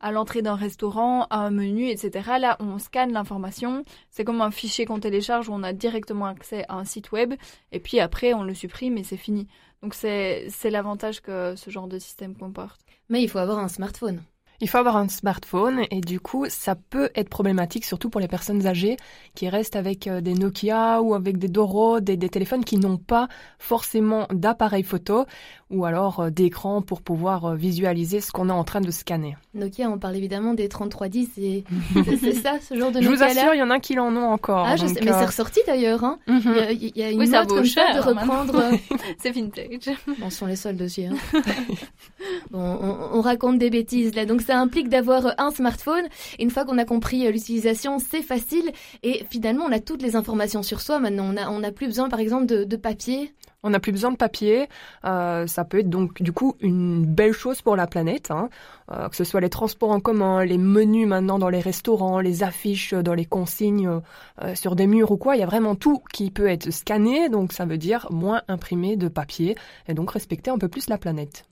à l'entrée d'un restaurant, à un menu, etc. Là, on scanne l'information. C'est comme un fichier qu'on télécharge où on a directement accès à un site web. Et puis après, on le supprime et c'est fini. Donc c'est l'avantage que ce genre de système comporte. Mais il faut avoir un smartphone. Il faut avoir un smartphone et du coup, ça peut être problématique, surtout pour les personnes âgées qui restent avec euh, des Nokia ou avec des Doro, des, des téléphones qui n'ont pas forcément d'appareil photo ou alors euh, d'écran pour pouvoir euh, visualiser ce qu'on est en train de scanner. Nokia, on parle évidemment des 3310. et <laughs> c'est- C'est ça, ce genre de Je vous assure, il y en a qui en ont encore. Ah, je donc, sais, mais euh, c'est ressorti d'ailleurs. Hein. mhm. Il, y a, il y a une Oui, mode comme ça cher, de reprendre. euh, <laughs> C'est vintage. Bon, ce sont les soldes aussi. Hein. <laughs> bon, on, on raconte des bêtises là. Donc ça implique d'avoir un smartphone. Et une fois qu'on a compris l'utilisation, c'est facile. Et finalement, on a toutes les informations sur soi maintenant. On a, on a plus besoin, par exemple, de, de papier. On n'a plus besoin de papier. Euh, ça peut être donc du coup une belle chose pour la planète, hein. Euh, que ce soit les transports en commun, les menus maintenant dans les restaurants, les affiches dans les consignes euh, sur des murs ou quoi. Il y a vraiment tout qui peut être scanné, donc ça veut dire moins imprimé de papier et donc respecter un peu plus la planète.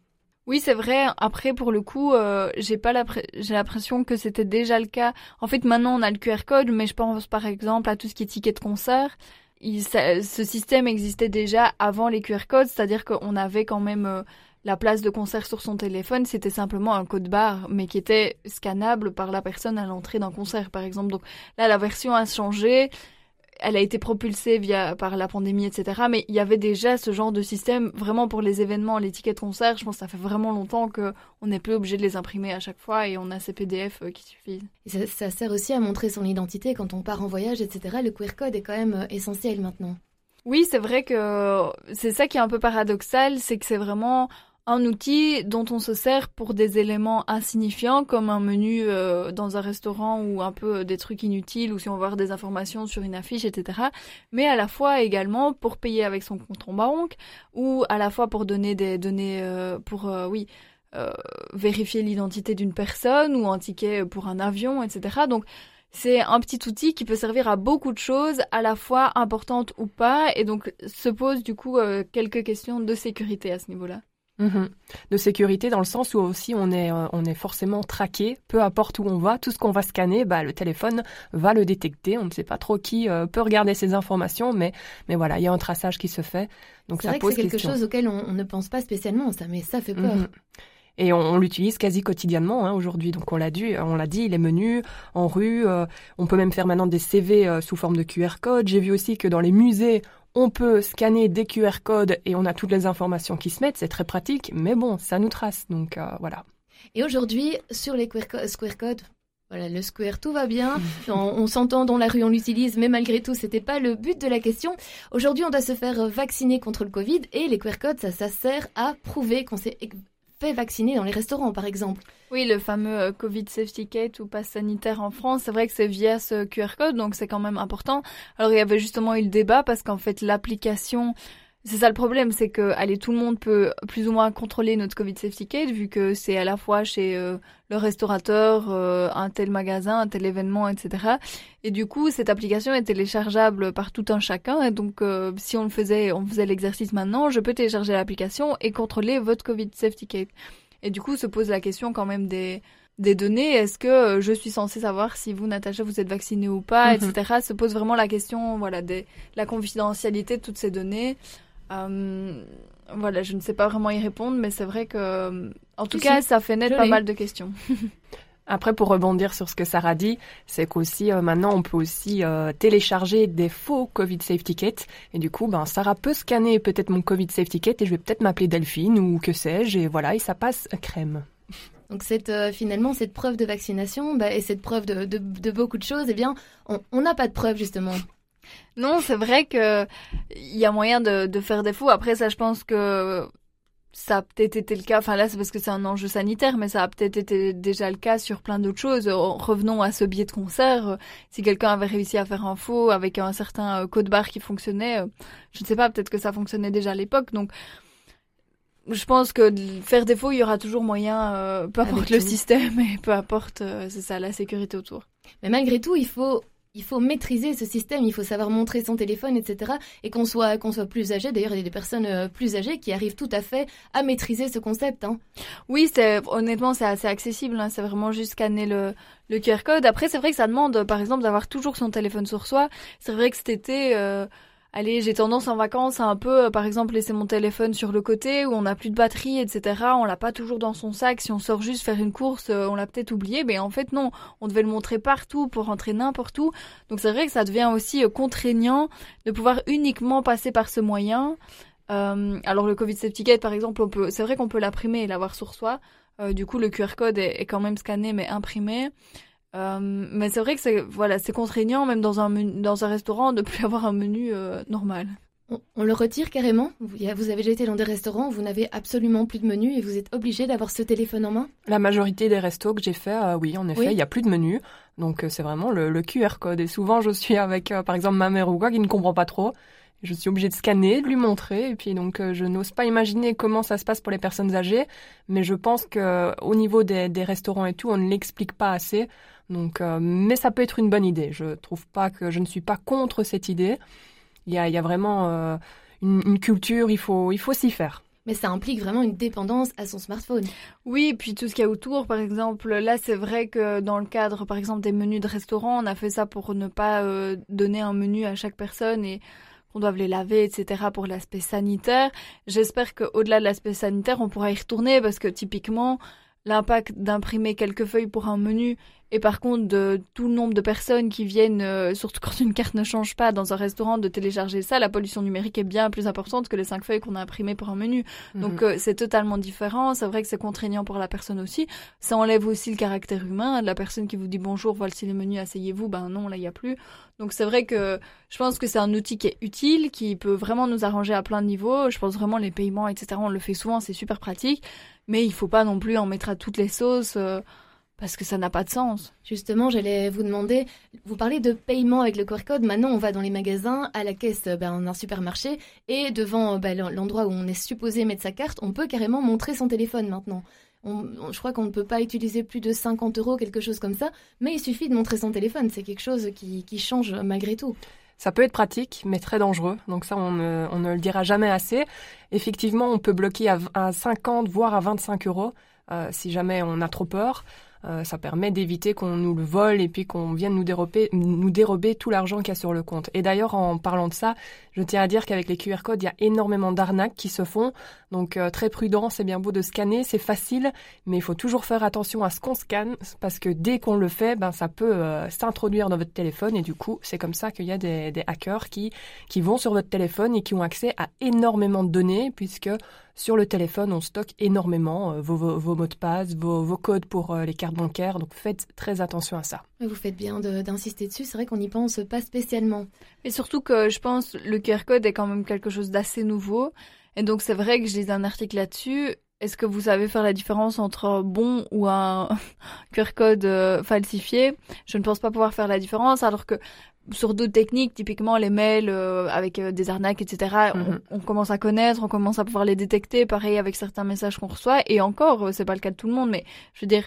Oui, c'est vrai. Après, pour le coup, euh, j'ai pas j'ai l'impression que c'était déjà le cas. En fait, maintenant, on a le QR code, mais je pense par exemple à tout ce qui est ticket de concert. Ce système existait déjà avant les QR codes, c'est-à-dire qu'on avait quand même euh, la place de concert sur son téléphone. C'était simplement un code barre, mais qui était scannable par la personne à l'entrée d'un concert, par exemple. Donc là, la version a changé. Elle a été propulsée via par la pandémie, etc. Mais il y avait déjà ce genre de système vraiment pour les événements, les tickets de concert. Je pense que ça fait vraiment longtemps que on n'est plus obligé de les imprimer à chaque fois et on a ces PDF euh, qui suffisent. Et ça, ça sert aussi à montrer son identité quand on part en voyage, etc. Le QR code est quand même euh, essentiel maintenant. Oui, c'est vrai que c'est ça qui est un peu paradoxal, c'est que c'est vraiment un outil dont on se sert pour des éléments insignifiants comme un menu euh, dans un restaurant ou un peu euh, des trucs inutiles ou si on veut avoir des informations sur une affiche, etc. Mais à la fois également pour payer avec son compte en banque ou à la fois pour donner des données euh, pour euh, oui vérifier l'identité d'une personne ou un ticket pour un avion, etc. Donc c'est un petit outil qui peut servir à beaucoup de choses, à la fois importantes ou pas, et donc se pose du coup euh, quelques questions de sécurité à ce niveau-là. Mhm. De sécurité dans le sens où aussi on est, euh, on est forcément traqué, peu importe où on va, tout ce qu'on va scanner, bah, le téléphone va le détecter. On ne sait pas trop qui euh, peut regarder ces informations, mais, mais voilà, il y a un traçage qui se fait. Donc ça vrai pose que c'est quelque chose auquel on, ne pense pas spécialement, ça, mais ça fait peur. Mhm. Et on, l'utilise quasi quotidiennement hein, aujourd'hui. Donc on l'a dit, on l'a dit, les menus en rue. Euh, on peut même faire maintenant des CV euh, sous forme de QR code. J'ai vu aussi que dans les musées, on peut scanner des QR codes et on a toutes les informations qui se mettent. C'est très pratique, mais bon, ça nous trace. Donc euh, voilà. Et aujourd'hui, sur les QR, codes, voilà, le square, tout va bien. <laughs> on, s'entend dans la rue, on l'utilise, mais malgré tout, c'était pas le but de la question. Aujourd'hui, on doit se faire vacciner contre le Covid et les QR codes, ça, ça sert à prouver qu'on s'est fait vacciner dans les restaurants, par exemple. Oui, le fameux euh, Covid Safety Kit ou passe sanitaire en France, c'est vrai que c'est via ce QR code, donc c'est quand même important. Alors il y avait justement eu le débat parce qu'en fait l'application c'est ça le problème, c'est que allez, tout le monde peut plus ou moins contrôler notre Covid Safety Kit vu que c'est à la fois chez euh, le restaurateur, euh, un tel magasin, un tel événement, etc. Et du coup, cette application est téléchargeable par tout un chacun. Et donc, euh, si on le faisait, on faisait l'exercice maintenant, je peux télécharger l'application et contrôler votre Covid Safety Kit. Et du coup, se pose la question quand même des des données. Est-ce que je suis censée savoir si vous, Natacha, vous êtes vaccinée ou pas, etc. Mm-hmm. Se pose vraiment la question, voilà, de la confidentialité de toutes ces données. Euh, voilà, je ne sais pas vraiment y répondre, mais c'est vrai que, euh, en tout cas, ça fait naître pas mal de questions. <laughs> Après, pour rebondir sur ce que Sarah dit, c'est qu'aussi euh, maintenant on peut aussi télécharger des faux Covid Safety Kit et du coup, ben Sarah peut scanner peut-être mon Covid Safety Kit et je vais peut-être m'appeler Delphine ou que sais-je et voilà et ça passe crème. Donc cette, finalement cette preuve de vaccination bah, et cette preuve de, de, beaucoup de choses, eh bien on n'a pas de preuve justement. Non, c'est vrai que il y a moyen de, de faire des fous. Après, ça, je pense que ça a peut-être été le cas. Enfin là, c'est parce que c'est un enjeu sanitaire, mais ça a peut-être été déjà le cas sur plein d'autres choses. Revenons à ce billet de concert. Si quelqu'un avait réussi à faire un faux avec un certain euh, code barre qui fonctionnait, euh, je ne sais pas, peut-être que ça fonctionnait déjà à l'époque. Donc je pense que faire des faux, il y aura toujours moyen, euh, peu importe le système et peu importe, c'est ça, la sécurité autour. Mais malgré tout, il faut il faut maîtriser ce système, il faut savoir montrer son téléphone, etc. Et qu'on soit, qu'on soit plus âgé. D'ailleurs, il y a des personnes euh, plus âgées qui arrivent tout à fait à maîtriser ce concept. Hein. Oui, c'est honnêtement, c'est assez accessible. Hein. C'est vraiment juste scanner le, le QR code. Après, c'est vrai que ça demande, par exemple, d'avoir toujours son téléphone sur soi. C'est vrai que cet été. Euh, allez, j'ai tendance en vacances à un peu, euh, par exemple, laisser mon téléphone sur le côté où on n'a plus de batterie, etc. On l'a pas toujours dans son sac. Si on sort juste faire une course, euh, on l'a peut-être oublié. Mais en fait, non, on devait le montrer partout pour rentrer n'importe où. Donc c'est vrai que ça devient aussi euh, contraignant de pouvoir uniquement passer par ce moyen. alors le Covid Safety par exemple, on peut, c'est vrai qu'on peut l'imprimer et l'avoir sur soi. du coup, le QR code est, quand même scanné mais imprimé. Euh, mais c'est vrai que c'est voilà, c'est contraignant même dans un dans un restaurant de <laughs> plus avoir un menu euh, normal. On, le retire carrément vous, vous avez déjà été dans des restaurants où vous n'avez absolument plus de menu et vous êtes obligé d'avoir ce téléphone en main La majorité des restos que j'ai fait, euh, oui, en effet, il n'y a plus de menu. Donc c'est vraiment le, le, QR code. Et souvent, je suis avec, par exemple, ma mère ou quoi qui ne comprend pas trop. Je suis obligée de scanner, de lui montrer, et puis donc je n'ose pas imaginer comment ça se passe pour les personnes âgées, mais je pense que au niveau des, des restaurants et tout, on ne l'explique pas assez. Donc, euh, mais ça peut être une bonne idée. Je trouve pas que je ne suis pas contre cette idée. Il y a, il y a vraiment euh, une, une, culture, il faut, il faut s'y faire. Mais ça implique vraiment une dépendance à son smartphone. Oui, puis tout ce qu'il y a autour, par exemple, là c'est vrai que dans le cadre, par exemple, des menus de restaurant, on a fait ça pour ne pas euh, donner un menu à chaque personne et qu'on doive les laver, etc. pour l'aspect sanitaire. J'espère qu'au-delà de l'aspect sanitaire, on pourra y retourner parce que typiquement, l'impact d'imprimer quelques feuilles pour un menu et par contre de tout le nombre de personnes qui viennent, euh, surtout quand une carte ne change pas dans un restaurant, de télécharger ça, la pollution numérique est bien plus importante que les cinq feuilles qu'on a imprimées pour un menu. Mhm. Donc euh, c'est totalement différent. C'est vrai que c'est contraignant pour la personne aussi. Ça enlève aussi le caractère humain. La personne qui vous dit bonjour, voici les menus, asseyez-vous. Ben non, là il y a plus. Donc c'est vrai que je pense que c'est un outil qui est utile, qui peut vraiment nous arranger à plein de niveaux. Je pense vraiment les paiements, etc. On le fait souvent, c'est super pratique mais il faut pas non plus en mettre à toutes les sauces euh, parce que ça n'a pas de sens. Justement, j'allais vous demander, vous parlez de paiement avec le QR code. Maintenant, on va dans les magasins, à la caisse ben, dans un supermarché, et devant ben, l'endroit où on est supposé mettre sa carte, on peut carrément montrer son téléphone maintenant. je crois qu'on ne peut pas utiliser plus de 50 euros, quelque chose comme ça, mais il suffit de montrer son téléphone. C'est quelque chose qui, change malgré tout. Ça peut être pratique, mais très dangereux. Donc ça, on ne, le dira jamais assez. Effectivement, on peut bloquer à, 50, voire à 25 euros euh, si jamais on a trop peur. Euh, ça permet d'éviter qu'on nous le vole et puis qu'on vienne nous dérober, nous dérober tout l'argent qu'il y a sur le compte. Et d'ailleurs, en parlant de ça, je tiens à dire qu'avec les QR codes, il y a énormément d'arnaques qui se font. Donc euh, très prudent, c'est bien beau de scanner, c'est facile, mais il faut toujours faire attention à ce qu'on scanne parce que dès qu'on le fait, ben ça peut euh, s'introduire dans votre téléphone et du coup, c'est comme ça qu'il y a des, des hackers qui qui vont sur votre téléphone et qui ont accès à énormément de données puisque sur le téléphone, on stocke énormément euh, vos, vos, mots de passe, vos, vos codes pour euh, les cartes bancaires. Donc faites très attention à ça. Vous faites bien d'insister dessus. C'est vrai qu'on n'y pense pas spécialement. Et surtout que je pense le QR code est quand même quelque chose d'assez nouveau. Et donc c'est vrai que je lisais un article là-dessus. Est-ce que vous savez faire la différence entre un bon ou un <laughs> QR code euh, falsifié? Je ne pense pas pouvoir faire la différence, alors que sur d'autres techniques, typiquement les mails euh, avec euh, des arnaques, etc. Mhm. On, commence à connaître, on commence à pouvoir les détecter. Pareil avec certains messages qu'on reçoit. Et encore, euh, c'est pas le cas de tout le monde, mais je veux dire,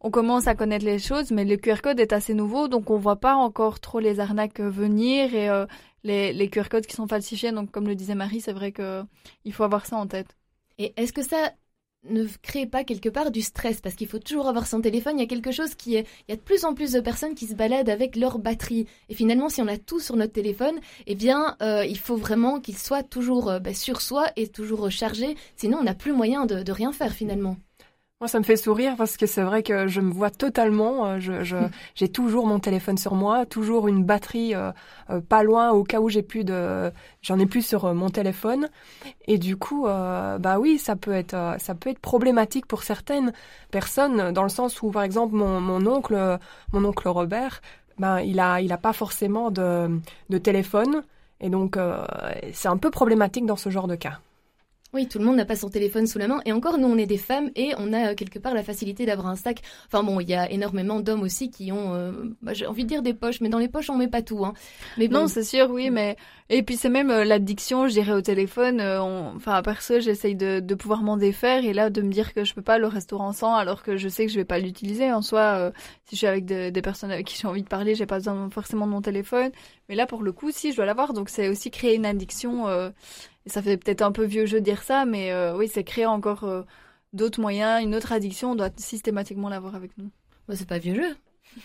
on commence à connaître les choses, mais le QR code est assez nouveau, donc on voit pas encore trop les arnaques venir et les, les QR codes qui sont falsifiés. Donc comme le disait Marie, c'est vrai que il faut avoir ça en tête. Et est-ce que ça ne crée pas quelque part du stress parce qu'il faut toujours avoir son téléphone. Il y a quelque chose qui est, il y a de plus en plus de personnes qui se baladent avec leur batterie. Et finalement, si on a tout sur notre téléphone, eh bien, euh, il faut vraiment qu'il soit toujours euh, bah, sur soi et toujours rechargé. Sinon, on n'a plus moyen de rien faire finalement. Moi, ça me fait sourire parce que c'est vrai que je me vois totalement. Euh, je, j'ai toujours mon téléphone sur moi, toujours une batterie euh, euh, pas loin au cas où j'ai plus de, j'en ai plus sur mon téléphone. Et du coup, bah oui, ça peut être, ça peut être problématique pour certaines personnes dans le sens où, par exemple, mon, mon oncle, mon oncle Robert, ben il a, il a pas forcément de, de téléphone. Et donc, c'est un peu problématique dans ce genre de cas. Oui, tout le monde n'a pas son téléphone sous la main. Et encore, nous, on est des femmes et on a euh, quelque part la facilité d'avoir un sac. Enfin bon, il y a énormément d'hommes aussi qui ont, euh, bah, j'ai envie de dire des poches, mais dans les poches, on met pas tout. Hein. Mais Non, c'est sûr, oui, mais et puis c'est même euh, l'addiction, je dirais, au téléphone. Enfin, perso, j'essaye de, de pouvoir m'en défaire et là, de me dire que je peux pas le restaurant sans, alors que je sais que je vais pas l'utiliser. En soi, si je suis avec des personnes avec qui j'ai envie de parler, j'ai pas besoin forcément de mon téléphone. Mais là, pour le coup, si, je dois l'avoir. Donc c'est aussi créer une addiction ça fait peut-être un peu vieux jeu de dire ça, mais euh, oui, c'est créer encore euh, d'autres moyens, une autre addiction, on doit systématiquement l'avoir avec nous. Bah, c'est pas vieux jeu,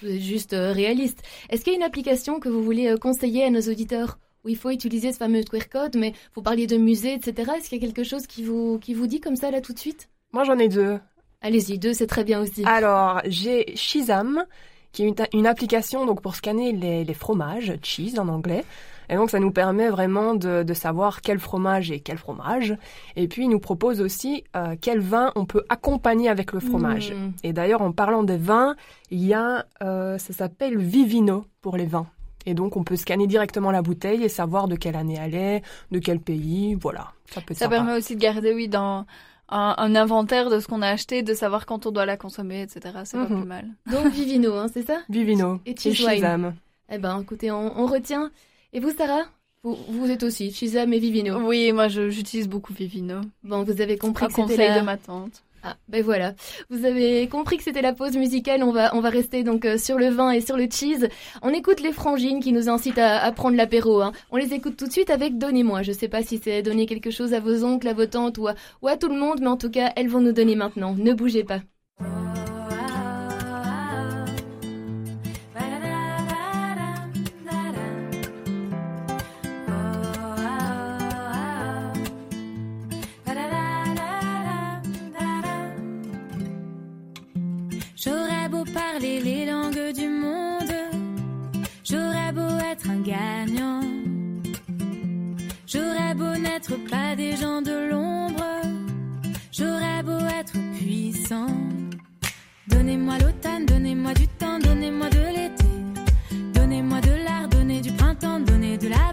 c'est juste euh, réaliste. Est-ce qu'il y a une application que vous voulez conseiller à nos auditeurs? Où il faut utiliser ce fameux QR code, mais vous parliez de musée, etc. Est-ce qu'il y a quelque chose qui vous, qui vous dit comme ça là tout de suite? Moi j'en ai deux. Allez-y, deux c'est très bien aussi. Alors j'ai Shizam, qui est une, application donc pour scanner les, les fromages, cheese en anglais. Et donc ça nous permet vraiment de, de, savoir quel fromage est quel fromage. Et puis il nous propose aussi euh, quel vin on peut accompagner avec le fromage. Mm. Et d'ailleurs en parlant des vins, il y a, euh, ça s'appelle Vivino pour les vins. Et donc on peut scanner directement la bouteille et savoir de quelle année elle est, de quel pays, voilà. Ça, peut ça permet aussi de garder, oui, dans un, un, inventaire de ce qu'on a acheté, de savoir quand on doit la consommer, etc. C'est pas mhm. plus mal. Donc Vivino, hein, c'est ça? Vivino et, et Eh ben, écoutez, on, on retient. Et vous, Sarah? Vous, vous, êtes aussi Shizam et Vivino. Oui, moi j'utilise beaucoup Vivino. Bon, vous avez compris que c'était la... de ma tante. Ah, ben voilà. Vous avez compris que c'était la pause musicale. On va, on va rester donc euh, sur le vin et sur le cheese. On écoute les frangines qui nous incitent à, à prendre l'apéro. Hein. On les écoute tout de suite avec Donnez-moi. Je sais pas si c'est donner quelque chose à vos oncles, à vos tantes ou à, ou à tout le monde, mais en tout cas, elles vont nous donner maintenant. Ne bougez pas. Les langues du monde. J'aurais beau être un gagnant. J'aurais beau n'être pas des gens de l'ombre. J'aurais beau être puissant. Donnez-moi l'automne, donnez-moi du temps, donnez-moi de l'été. Donnez-moi de l'art, donnez du printemps, donnez de la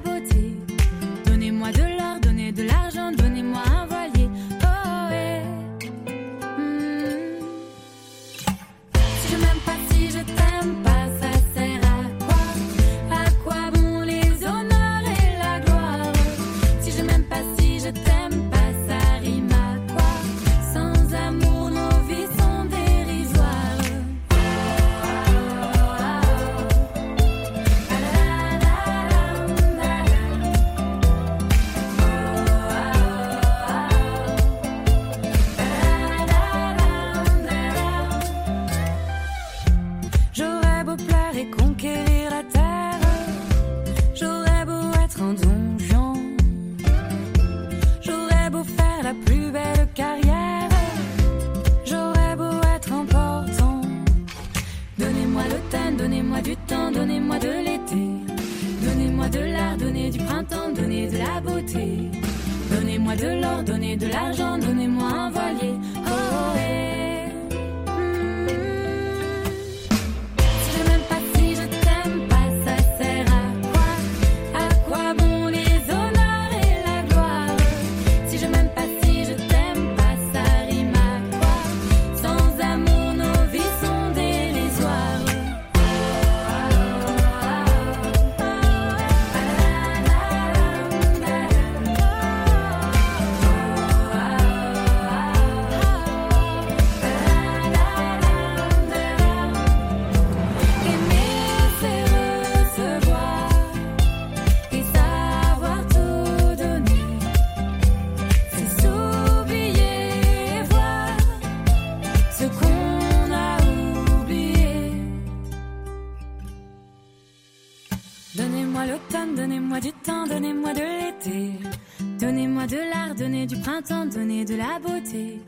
donnez de la beauté.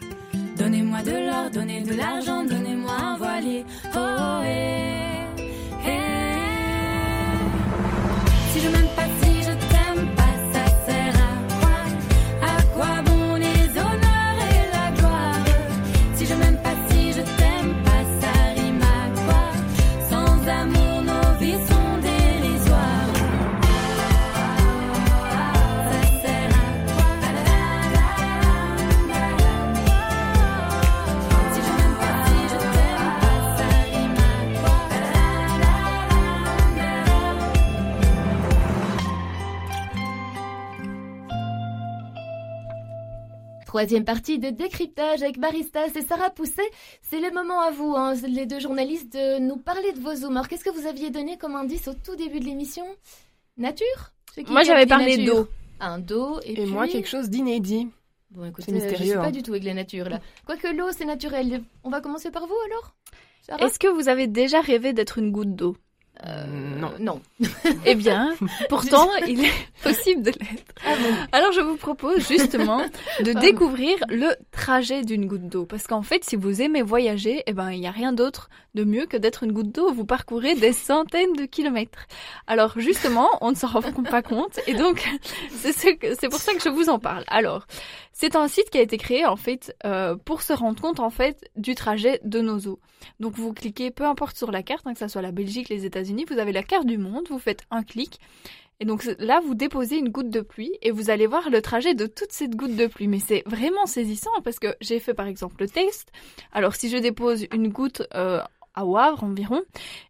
Donnez-moi de l'or, donnez de l'argent, donnez-moi un voilier. Oh, oh, eh, Troisième partie de décryptage avec Baristas et Sarah Pousset. C'est le moment à vous, hein, les deux journalistes, de nous parler de vos zooms. Alors, qu'est-ce que vous aviez donné comme indice au tout début de l'émission? Nature? Moi, j'avais parlé d'eau. Un dos et, Et puis... moi, quelque chose d'inédit. Bon, écoutez, C'est je mystérieux, suis pas hein. du tout avec la nature, là. Quoique l'eau, c'est naturel. On va commencer par vous, alors? Est-ce que vous avez déjà rêvé d'être une goutte d'eau? Euh, non. Non. <laughs> Eh bien, pourtant, il est <laughs> possible de l'être. Ah bon Alors, je vous propose justement de découvrir le trajet d'une goutte d'eau. Parce qu'en fait, si vous aimez voyager, eh ben, il n'y a rien d'autre de mieux que d'être une goutte d'eau. Vous parcourez des centaines de kilomètres. Alors, justement, on ne s'en rend <laughs> pas compte. Et donc, <laughs> c'est ce pour ça que je vous en parle. Alors, c'est un site qui a été créé, en fait, euh, pour se rendre compte, en fait, du trajet de nos eaux. Donc, vous cliquez, peu importe sur la carte, hein, que ça soit la Belgique, les États-Unis, vous avez la carte du monde, vous faites un clic. Et donc là, vous déposez une goutte de pluie et vous allez voir le trajet de toute cette goutte de pluie. Mais c'est vraiment saisissant parce que j'ai fait par exemple le test. Alors si je dépose une goutte euh, à Wavre environ,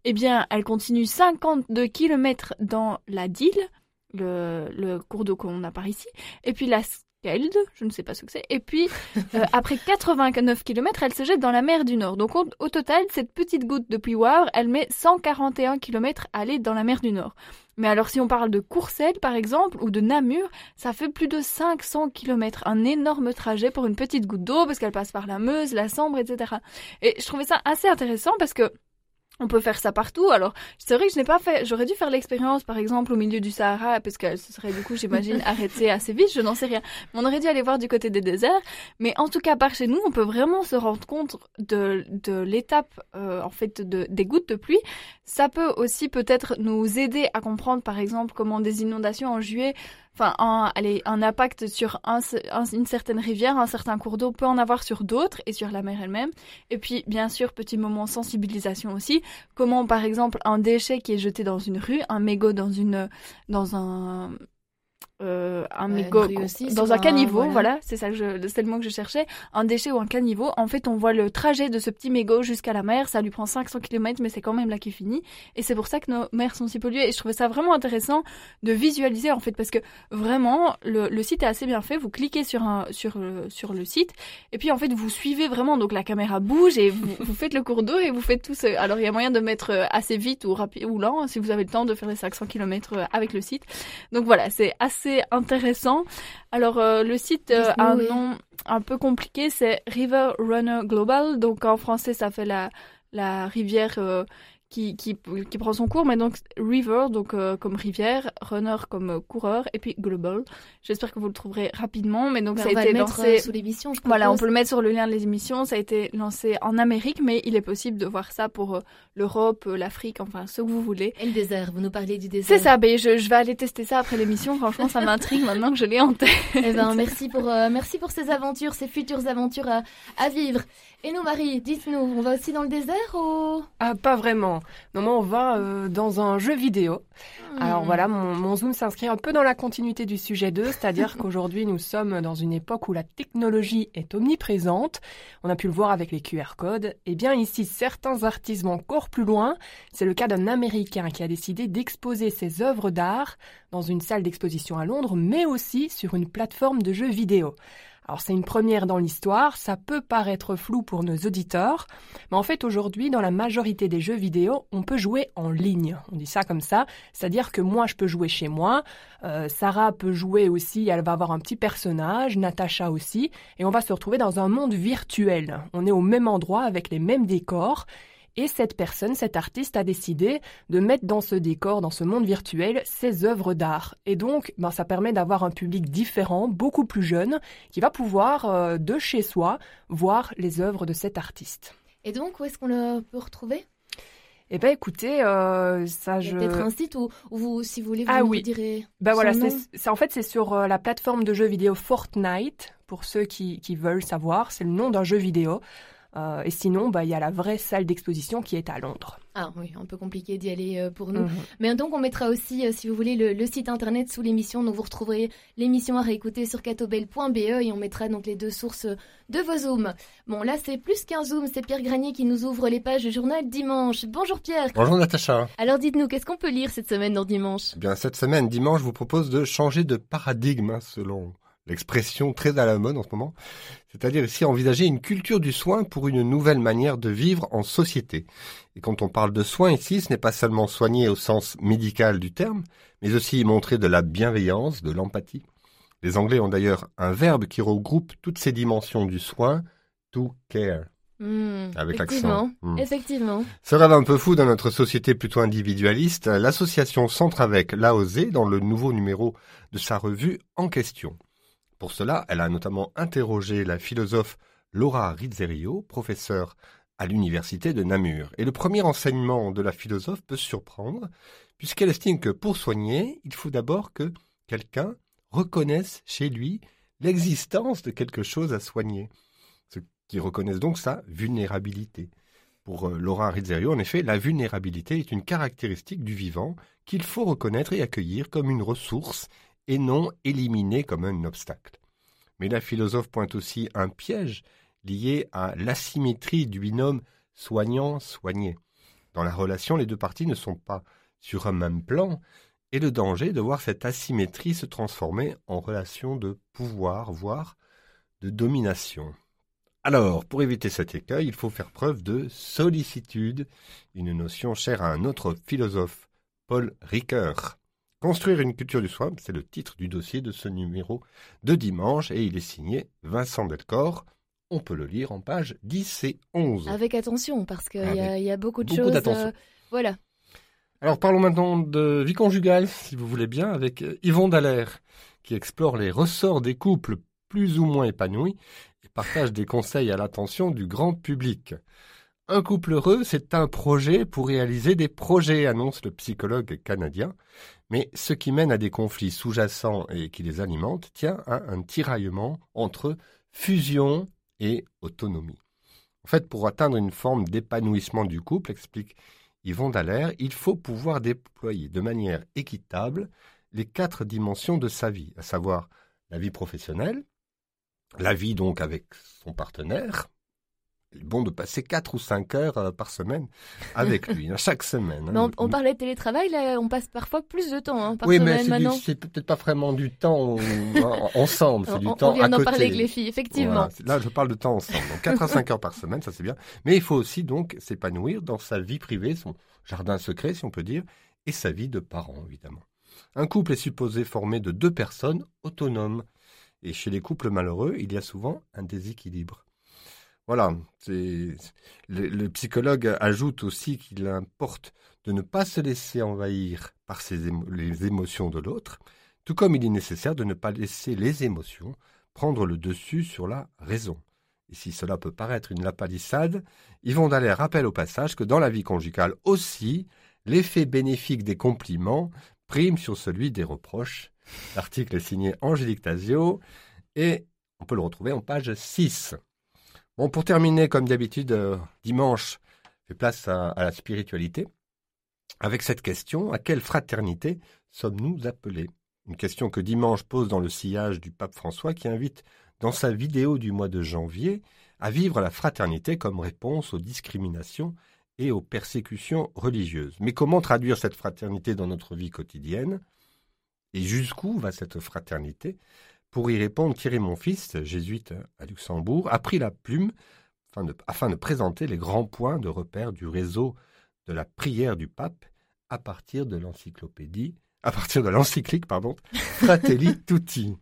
eh bien elle continue 52 km dans la Dille, le, le cours d'eau qu'on a par ici, et puis la Skelde, je ne sais pas ce que c'est, et puis euh, <laughs> après 89 km, elle se jette dans la mer du Nord. Donc au, au total, cette petite goutte depuis Wavre, elle met 141 km à aller dans la mer du Nord. Mais alors si on parle de Courcelles par exemple ou de Namur, ça fait plus de 500 km, un énorme trajet pour une petite goutte d'eau parce qu'elle passe par la Meuse, la Sambre, etc. Et je trouvais ça assez intéressant parce que on peut faire ça partout. Alors, c'est vrai que je n'ai pas fait. J'aurais dû faire l'expérience, par exemple, au milieu du Sahara, parce que ce serait du coup, j'imagine, <laughs> arrêté assez vite. Je n'en sais rien. Mais on aurait dû aller voir du côté des déserts. Mais en tout cas, par chez nous, on peut vraiment se rendre compte de, de l'étape, euh, en fait, de, des gouttes de pluie. Ça peut aussi peut-être nous aider à comprendre, par exemple, comment des inondations en juillet enfin un, allez, un impact sur un, un- une certaine rivière, un certain cours d'eau peut en avoir sur d'autres et sur la mer elle-même. Et puis bien sûr, petit moment sensibilisation aussi, comment par exemple un déchet qui est jeté dans une rue, un mégot dans une dans un euh, un mégot dans un caniveau, voilà. voilà, c'est ça que je, c'est le mot que je cherchais, un déchet ou un caniveau. En fait, on voit le trajet de ce petit mégot jusqu'à la mer. Ça lui prend 500 km, mais c'est quand même là qu'il finit. Et c'est pour ça que nos mers sont si polluées. Et je trouvais ça vraiment intéressant de visualiser en fait, parce que vraiment le, le site est assez bien fait. Vous cliquez sur un sur euh, sur le site et puis en fait vous suivez vraiment. Donc la caméra bouge et vous, vous faites le cours d'eau et vous faites tout. Ce... Alors il y a moyen de mettre euh, assez vite ou rapide ou lent hein, si vous avez le temps de faire les 500 km avec le site. Donc voilà, c'est assez intéressant. Alors euh, le site euh, a un oui. nom un peu compliqué, c'est River Runner Global. Donc en français ça fait la la rivière euh, qui, qui, qui, prend son cours, mais donc River, donc euh, comme rivière, Runner comme euh, coureur, et puis Global. J'espère que vous le trouverez rapidement, mais donc Ben, ça on a va été le mettre lancé. euh, sous l'émission. je Voilà, on propose. peut le mettre sur le lien de les émissions. Ça a été lancé en Amérique, mais il est possible de voir ça pour euh, l'Europe, euh, l'Afrique, enfin ce que vous voulez. Et le désert, vous nous parlez du désert. C'est ça, ben, je, je vais aller tester ça après l'émission. Franchement, ça m'intrigue maintenant que je l'ai en tête. Eh ben, merci pour, euh, merci pour ces aventures, ces futures aventures à, à vivre. Et nous, Marie, dites-nous, on va aussi dans le désert ou? Ah, pas vraiment. Non, mais on va euh, dans un jeu vidéo. Alors Hmm. voilà, mon, mon zoom s'inscrit un peu dans la continuité du sujet 2, c'est-à-dire <laughs> qu'aujourd'hui nous sommes dans une époque où la technologie est omniprésente. On a pu le voir avec les QR codes. Eh bien ici, certains artistes vont encore plus loin. C'est le cas d'un Américain qui a décidé d'exposer ses œuvres d'art dans une salle d'exposition à Londres, mais aussi sur une plateforme de jeux vidéo. Alors c'est une première dans l'histoire, ça peut paraître flou pour nos auditeurs, mais en fait aujourd'hui dans la majorité des jeux vidéo, on peut jouer en ligne. On dit ça comme ça, c'est-à-dire que moi je peux jouer chez moi, euh, Sarah peut jouer aussi, elle va avoir un petit personnage, Natacha aussi, et on va se retrouver dans un monde virtuel. On est au même endroit avec les mêmes décors. Et cette personne, cet artiste a décidé de mettre dans ce décor, dans ce monde virtuel, ses œuvres d'art. Et donc, ben, ça permet d'avoir un public différent, beaucoup plus jeune, qui va pouvoir, euh, de chez soi, voir les œuvres de cet artiste. Et donc, où est-ce qu'on le peut retrouver? Eh ben, écoutez, euh, ça, je... peut-être un site où, où vous, si vous voulez, vous Ah nous oui. direz. Ben voilà, c'est, en fait, c'est sur euh, la plateforme de jeux vidéo Fortnite, pour ceux qui, qui veulent savoir. C'est le nom d'un jeu vidéo. Euh, et sinon, bah, il y a la vraie salle d'exposition qui est à Londres. Ah oui, un peu compliqué d'y aller euh, pour nous. Mhm. Mais donc, on mettra aussi, euh, si vous voulez, le, le site internet sous l'émission. Donc, vous retrouverez l'émission à réécouter sur catobel.be et on mettra donc les deux sources de vos zooms. Bon, là, c'est plus qu'un zoom. C'est Pierre Granier qui nous ouvre les pages du journal Dimanche. Bonjour Pierre. Bonjour Natacha. Alors, dites-nous, qu'est-ce qu'on peut lire cette semaine dans Dimanche? Eh Bien, cette semaine, dimanche, je vous propose de changer de paradigme, hein, selon l'expression très à la mode en ce moment. C'est-à-dire ici envisager une culture du soin pour une nouvelle manière de vivre en société. Et quand on parle de soin ici, ce n'est pas seulement soigner au sens médical du terme, mais aussi montrer de la bienveillance, de l'empathie. Les Anglais ont d'ailleurs un verbe qui regroupe toutes ces dimensions du soin, to care, Hmm, avec Effectivement. l'accent. Hmm. Effectivement. Ce rêve un peu fou dans notre société plutôt individualiste, l'association centre avec l'AOZ dans le nouveau numéro de sa revue en question. Pour cela, elle a notamment interrogé la philosophe Laura Rizzerio, professeure à l'université de Namur. Et le premier enseignement de la philosophe peut surprendre, puisqu'elle estime que pour soigner, il faut d'abord que quelqu'un reconnaisse chez lui l'existence de quelque chose à soigner, ce qui reconnaisse donc sa vulnérabilité. Pour euh, Laura Rizzerio, en effet, la vulnérabilité est une caractéristique du vivant qu'il faut reconnaître et accueillir comme une ressource et non éliminer comme un obstacle. Mais la philosophe pointe aussi un piège lié à l'asymétrie du binôme soignant-soigné. Dans la relation, les deux parties ne sont pas sur un même plan, et le danger de voir cette asymétrie se transformer en relation de pouvoir, voire de domination. Alors, pour éviter cet écueil, il faut faire preuve de sollicitude, une notion chère à un autre philosophe, Paul Ricoeur. Construire une culture du soin, c'est le titre du dossier de ce numéro de dimanche et il est signé Vincent Delcor. On peut le lire en pages 10 et 11. Avec attention, parce qu'il y, a- y beaucoup de beaucoup choses. euh, voilà. Alors parlons maintenant de vie conjugale, si vous voulez bien, avec euh, Yvon Dallaire, qui explore les ressorts des couples plus ou moins épanouis et partage des conseils à l'attention du grand public. Un couple heureux, c'est un projet pour réaliser des projets, annonce le psychologue canadien. Mais ce qui mène à des conflits sous-jacents et qui les alimente tient à un tiraillement entre fusion et autonomie. En fait, pour atteindre une forme d'épanouissement du couple, explique Yvon Dallaire, il faut pouvoir déployer de manière équitable les quatre dimensions de sa vie, à savoir la vie professionnelle, la vie donc avec son partenaire. Est bon de passer quatre ou cinq heures euh, par semaine avec lui, hein, chaque semaine. hein. Mais on, on parlait de télétravail, là, on passe parfois plus de temps hein, par oui, mais semaine maintenant. c'est peut-être pas vraiment du temps ensemble, c'est du on, temps on vient d'en parler avec les filles, effectivement. Voilà, là, je parle de temps ensemble. Donc, 4 à 5 heures par semaine, ça c'est bien. Mais il faut aussi donc s'épanouir dans sa vie privée, son jardin secret, si on peut dire, et sa vie de parent, évidemment. Un couple est supposé formé de deux personnes autonomes. Et chez les couples malheureux, il y a souvent un déséquilibre. Voilà, le, psychologue ajoute aussi qu'il importe de ne pas se laisser envahir par les émotions de l'autre, tout comme il est nécessaire de ne pas laisser les émotions prendre le dessus sur la raison. Et si cela peut paraître une lapalissade, Yvon Dallaire rappelle au passage que dans la vie conjugale aussi, l'effet bénéfique des compliments prime sur celui des reproches. L'article est signé Angélique Tazio et on peut le retrouver en page 6. Bon, pour terminer, comme d'habitude, euh, dimanche fait place à, à la spiritualité. Avec cette question, à quelle fraternité sommes-nous appelés? Une question que Dimanche pose dans le sillage du pape François qui invite dans sa vidéo du mois de janvier à vivre la fraternité comme réponse aux discriminations et aux persécutions religieuses. Mais comment traduire cette fraternité dans notre vie quotidienne? Et jusqu'où va cette fraternité? Pour y répondre, Thierry Monfils, jésuite à Luxembourg, a pris la plume afin de, présenter les grands points de repère du réseau de la prière du pape à partir de l'encyclopédie, à partir de l'encyclique, pardon, <laughs> Fratelli Tutti.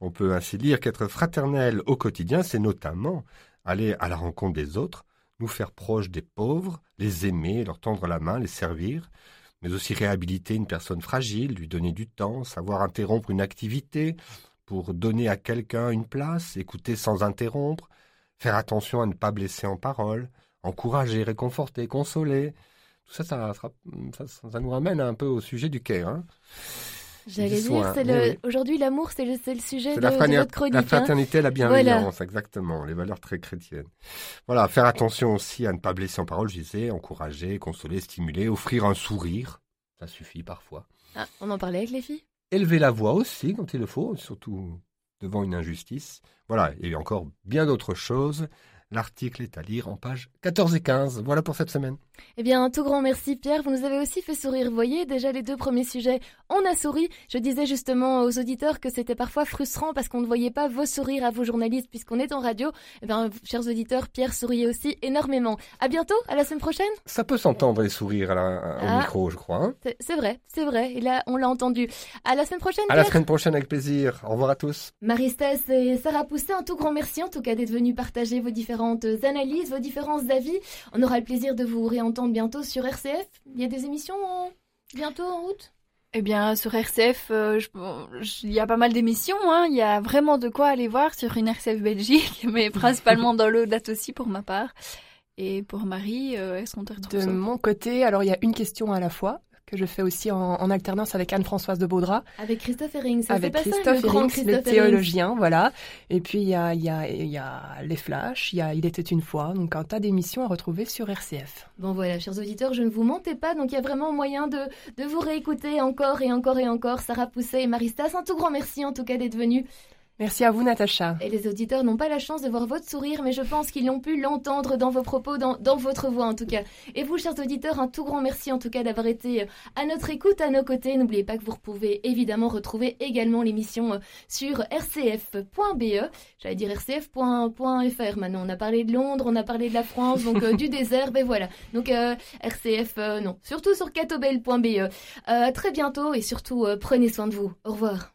On peut ainsi dire qu'être fraternel au quotidien, c'est notamment aller à la rencontre des autres, nous faire proches des pauvres, les aimer, leur tendre la main, les servir, mais aussi réhabiliter une personne fragile, lui donner du temps, savoir interrompre une activité pour donner à quelqu'un une place, écouter sans interrompre, faire attention à ne pas blesser en parole, encourager, réconforter, consoler. Tout ça, ça, ça, ça nous ramène un peu au sujet du quai. Hein J'allais dire, c'est oui, le... oui. aujourd'hui l'amour, c'est le, sujet de, la, de votre chronique. la hein. fraternité, la bienveillance, exactement, les valeurs très chrétiennes. Voilà, faire attention aussi à ne pas blesser en parole, je disais, encourager, consoler, stimuler, offrir un sourire, ça suffit parfois. Ah, on en parlait avec les filles? Élever la voix aussi quand il le faut, surtout devant une injustice. Voilà, et encore bien d'autres choses. L'article est à lire en page 14 et 15. Voilà pour cette semaine. Eh bien, un tout grand merci Pierre, vous nous avez aussi fait sourire. Vous voyez, déjà les deux premiers sujets, on a souri. Je disais justement aux auditeurs que c'était parfois frustrant parce qu'on ne voyait pas vos sourires à vos journalistes puisqu'on est en radio. Eh bien, chers auditeurs, Pierre souriait aussi énormément. À bientôt, à la semaine prochaine. Ça peut s'entendre les sourires à la- au Ah. micro, je crois. hein. C'est vrai, c'est vrai. Et là, on l'a entendu. À la semaine prochaine, à la semaine prochaine avec plaisir. Au revoir à tous. Marie-Stès et Sarah Pousset, un tout grand merci en tout cas d'être venus partager vos différentes analyses, vos différents avis. On aura le plaisir de vous réentendre bientôt sur RCF. Il y a des émissions en- bientôt en route? Eh bien, sur RCF, euh, je- bon, je- il y a pas mal d'émissions. Hein. Il y a vraiment de quoi aller voir sur une RCF Belgique, <laughs> mais principalement dans l'eau date aussi pour ma part. Et pour Marie, euh, est-ce qu'on te retrouve De mon côté, alors il y a une question à la fois que je fais aussi en, en alternance avec Anne-Françoise de Baudra, avec Christophe Herring. Ça avec Christophe Herings, Christophe le Herring. théologien, voilà. Et puis il y a, y, a, y a les flashs, il y a Il était une fois, donc un tas d'émissions à retrouver sur RCF. Bon voilà, chers auditeurs, je ne vous mentais pas, donc il y a vraiment moyen de, de vous réécouter encore et encore et encore. Sarah Pousset et Marie-Stas, un tout grand merci en tout cas d'être venus. Merci à vous, Natacha. Et les auditeurs n'ont pas la chance de voir votre sourire, mais je pense qu'ils l'ont pu l'entendre dans vos propos, dans, votre voix en tout cas. Et vous, chers auditeurs, un tout grand merci en tout cas d'avoir été à notre écoute, à nos côtés. N'oubliez pas que vous pouvez évidemment retrouver également l'émission euh, sur rcf.be. J'allais dire rcf.fr maintenant. On a parlé de Londres, on a parlé de la France, donc euh, du <laughs> désert, ben voilà. Donc euh, RCF, euh, non. Surtout sur catobel.be. Euh, très bientôt et surtout, euh, prenez soin de vous. Au revoir.